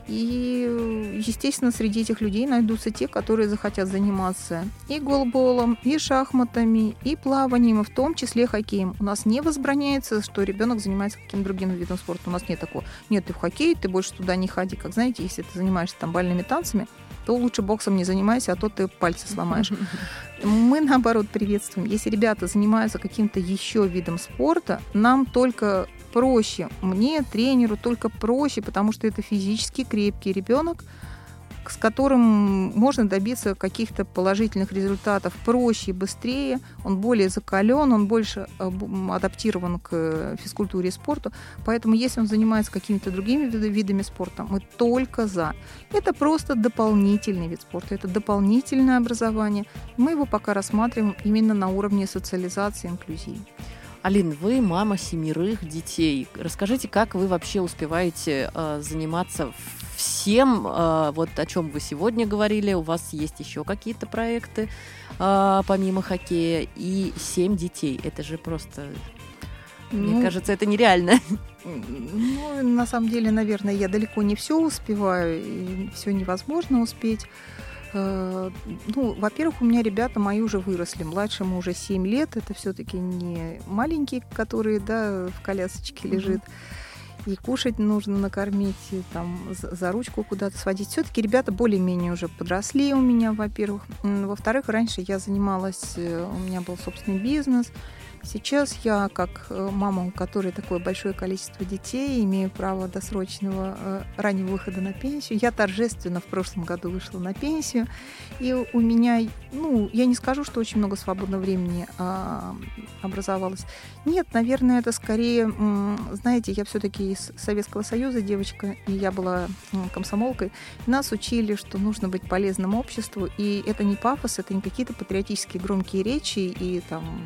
и, естественно, среди этих людей найдутся те, которые захотят заниматься и голболом, и шахматами, и плаванием, и в том числе хоккеем. У нас не возбраняется, что ребенок занимается каким-то другим видом спорта. У нас нет такого. Нет, ты в хоккей, ты больше туда не ходи. Как знаете, если ты занимаешься там бальными танцами, то лучше боксом не занимайся, а то ты пальцы сломаешь. Мы, наоборот, приветствуем. Если ребята занимаются каким-то еще видом спорта, нам только проще. Мне, тренеру, только проще, потому что это физически крепкий ребенок, с которым можно добиться каких-то положительных результатов проще быстрее. Он более закален, он больше адаптирован к физкультуре и спорту. Поэтому, если он занимается какими-то другими видами спорта, мы только за. Это просто дополнительный вид спорта, это дополнительное образование. Мы его пока рассматриваем именно на уровне социализации и инклюзии. Алин, вы мама семерых детей. Расскажите, как вы вообще успеваете э, заниматься всем, э, вот о чем вы сегодня говорили. У вас есть еще какие-то проекты э, помимо хоккея и семь детей. Это же просто мне ну, кажется, это нереально. Ну, на самом деле, наверное, я далеко не все успеваю, и все невозможно успеть. Э, ну, во-первых, у меня ребята мои уже выросли. Младшему уже 7 лет. Это все-таки не маленький, который да, в колясочке лежит. И кушать нужно накормить, и там за ручку куда-то сводить. Все-таки ребята более-менее уже подросли у меня, во-первых. Во-вторых, раньше я занималась, э, у меня был собственный бизнес. Сейчас я, как э, мама, у которой такое большое количество детей, имею право досрочного э, раннего выхода на пенсию. Я торжественно в прошлом году вышла на пенсию. И у меня, ну, я не скажу, что очень много свободного времени а, образовалось. Нет, наверное, это скорее, знаете, я все-таки из Советского Союза девочка, и я была комсомолкой. Нас учили, что нужно быть полезным обществу, и это не пафос, это не какие-то патриотические громкие речи и там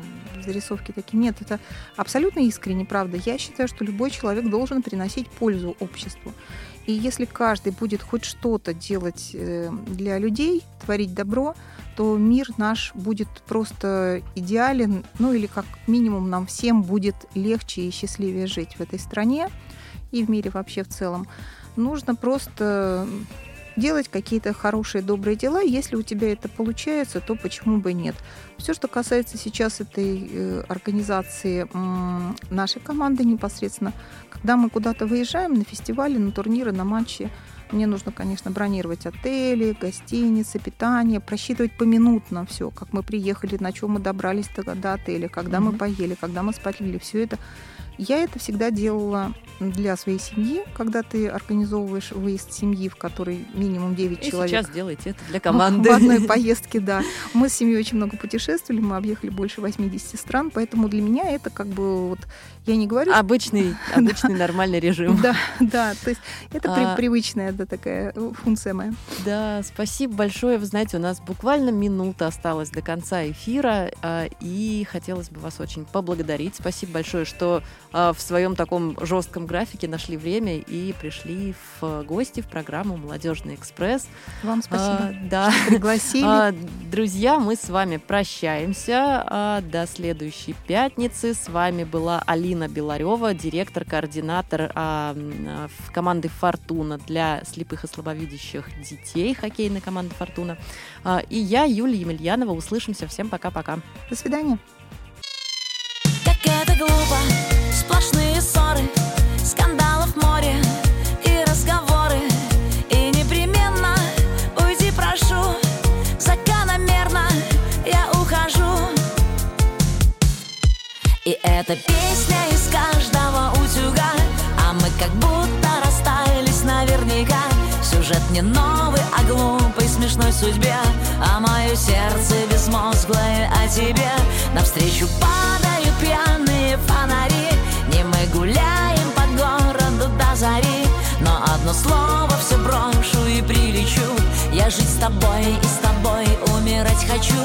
зарисовки такие. Нет, это абсолютно искренне, правда. Я считаю, что любой человек должен приносить пользу обществу. И если каждый будет хоть что-то делать э, для людей, творить добро, то мир наш будет просто идеален, ну или как минимум нам всем будет легче и счастливее жить в этой стране и в мире вообще в целом. Нужно просто делать какие-то хорошие, добрые дела. Если у тебя это получается, то почему бы нет? Все, что касается сейчас этой э, организации нашей команды непосредственно, когда мы куда-то выезжаем на фестивали, на турниры, на матчи, мне нужно, конечно, бронировать отели, гостиницы, питание, просчитывать поминутно все, как мы приехали, на чем мы добрались до, до отеля, когда mm-hmm. мы поели, когда мы спалили, все это я это всегда делала для своей семьи, когда ты организовываешь выезд семьи, в которой минимум 9 И человек. сейчас делаете это для команды. В одной поездке, да. Мы с семьей очень много путешествовали, мы объехали больше 80 стран, поэтому для меня это как бы вот, я не говорю... Обычный, обычный нормальный режим. Да, да, то есть это а, привычная да, такая функция моя. Да, спасибо большое. Вы знаете, у нас буквально минута осталась до конца эфира, а, и хотелось бы вас очень поблагодарить. Спасибо большое, что в своем таком жестком графике нашли время и пришли в гости в программу «Молодежный экспресс». Вам спасибо, а, да. что пригласили. А, друзья, мы с вами прощаемся. А, до следующей пятницы. С вами была Алина Беларева, директор-координатор а, в команды «Фортуна» для слепых и слабовидящих детей, хоккейной команды «Фортуна». А, и я, Юлия Емельянова. Услышимся. Всем пока-пока. До свидания. Как это глупо Сплошные ссоры, скандалов море и разговоры. И непременно уйди прошу Закономерно я ухожу. И эта песня из каждого утюга А мы как будто расстались наверняка. Сюжет не новый, а глупый, смешной судьбе. А мое сердце безмозглое о тебе. Навстречу падают пьяные фонари гуляем по городу до зари. Но одно слово все брошу и прилечу. Я жить с тобой и с тобой умирать хочу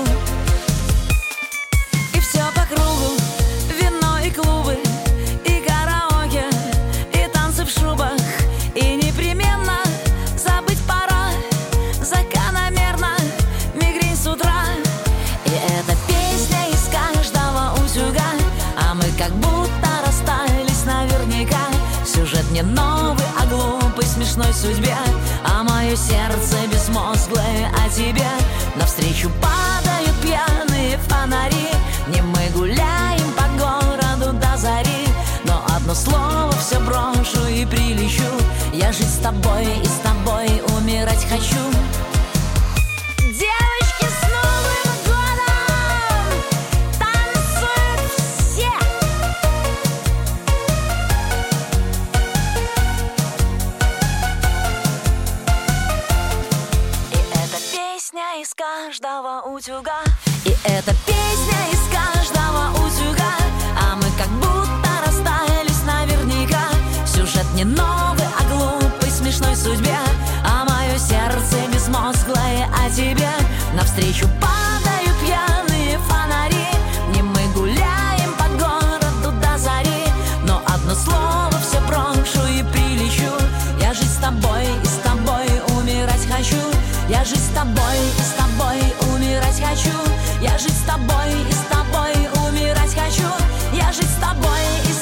Сюжет не новый, а глупый, смешной судьбе. А мое сердце безмозглое о тебе Навстречу падают пьяные фонари. Не мы гуляем по городу до зари Но одно слово все брошу и прилечу. Я жить с тобой и с тобой умирать хочу каждого утюга. И эта песня из каждого утюга. А мы как будто расстались наверняка. Сюжет не новый, а глупый, смешной судьбе. А мое сердце безмозглое о тебе Навстречу падают пьяные фонари. Не мы гуляем по городу до зари. Но одно слово все брошу и прилечу. Я жить с тобой и с тобой умирать хочу жить с тобой и с тобой умирать хочу. Я жить с тобой и с тобой умирать хочу. Я жить с тобой и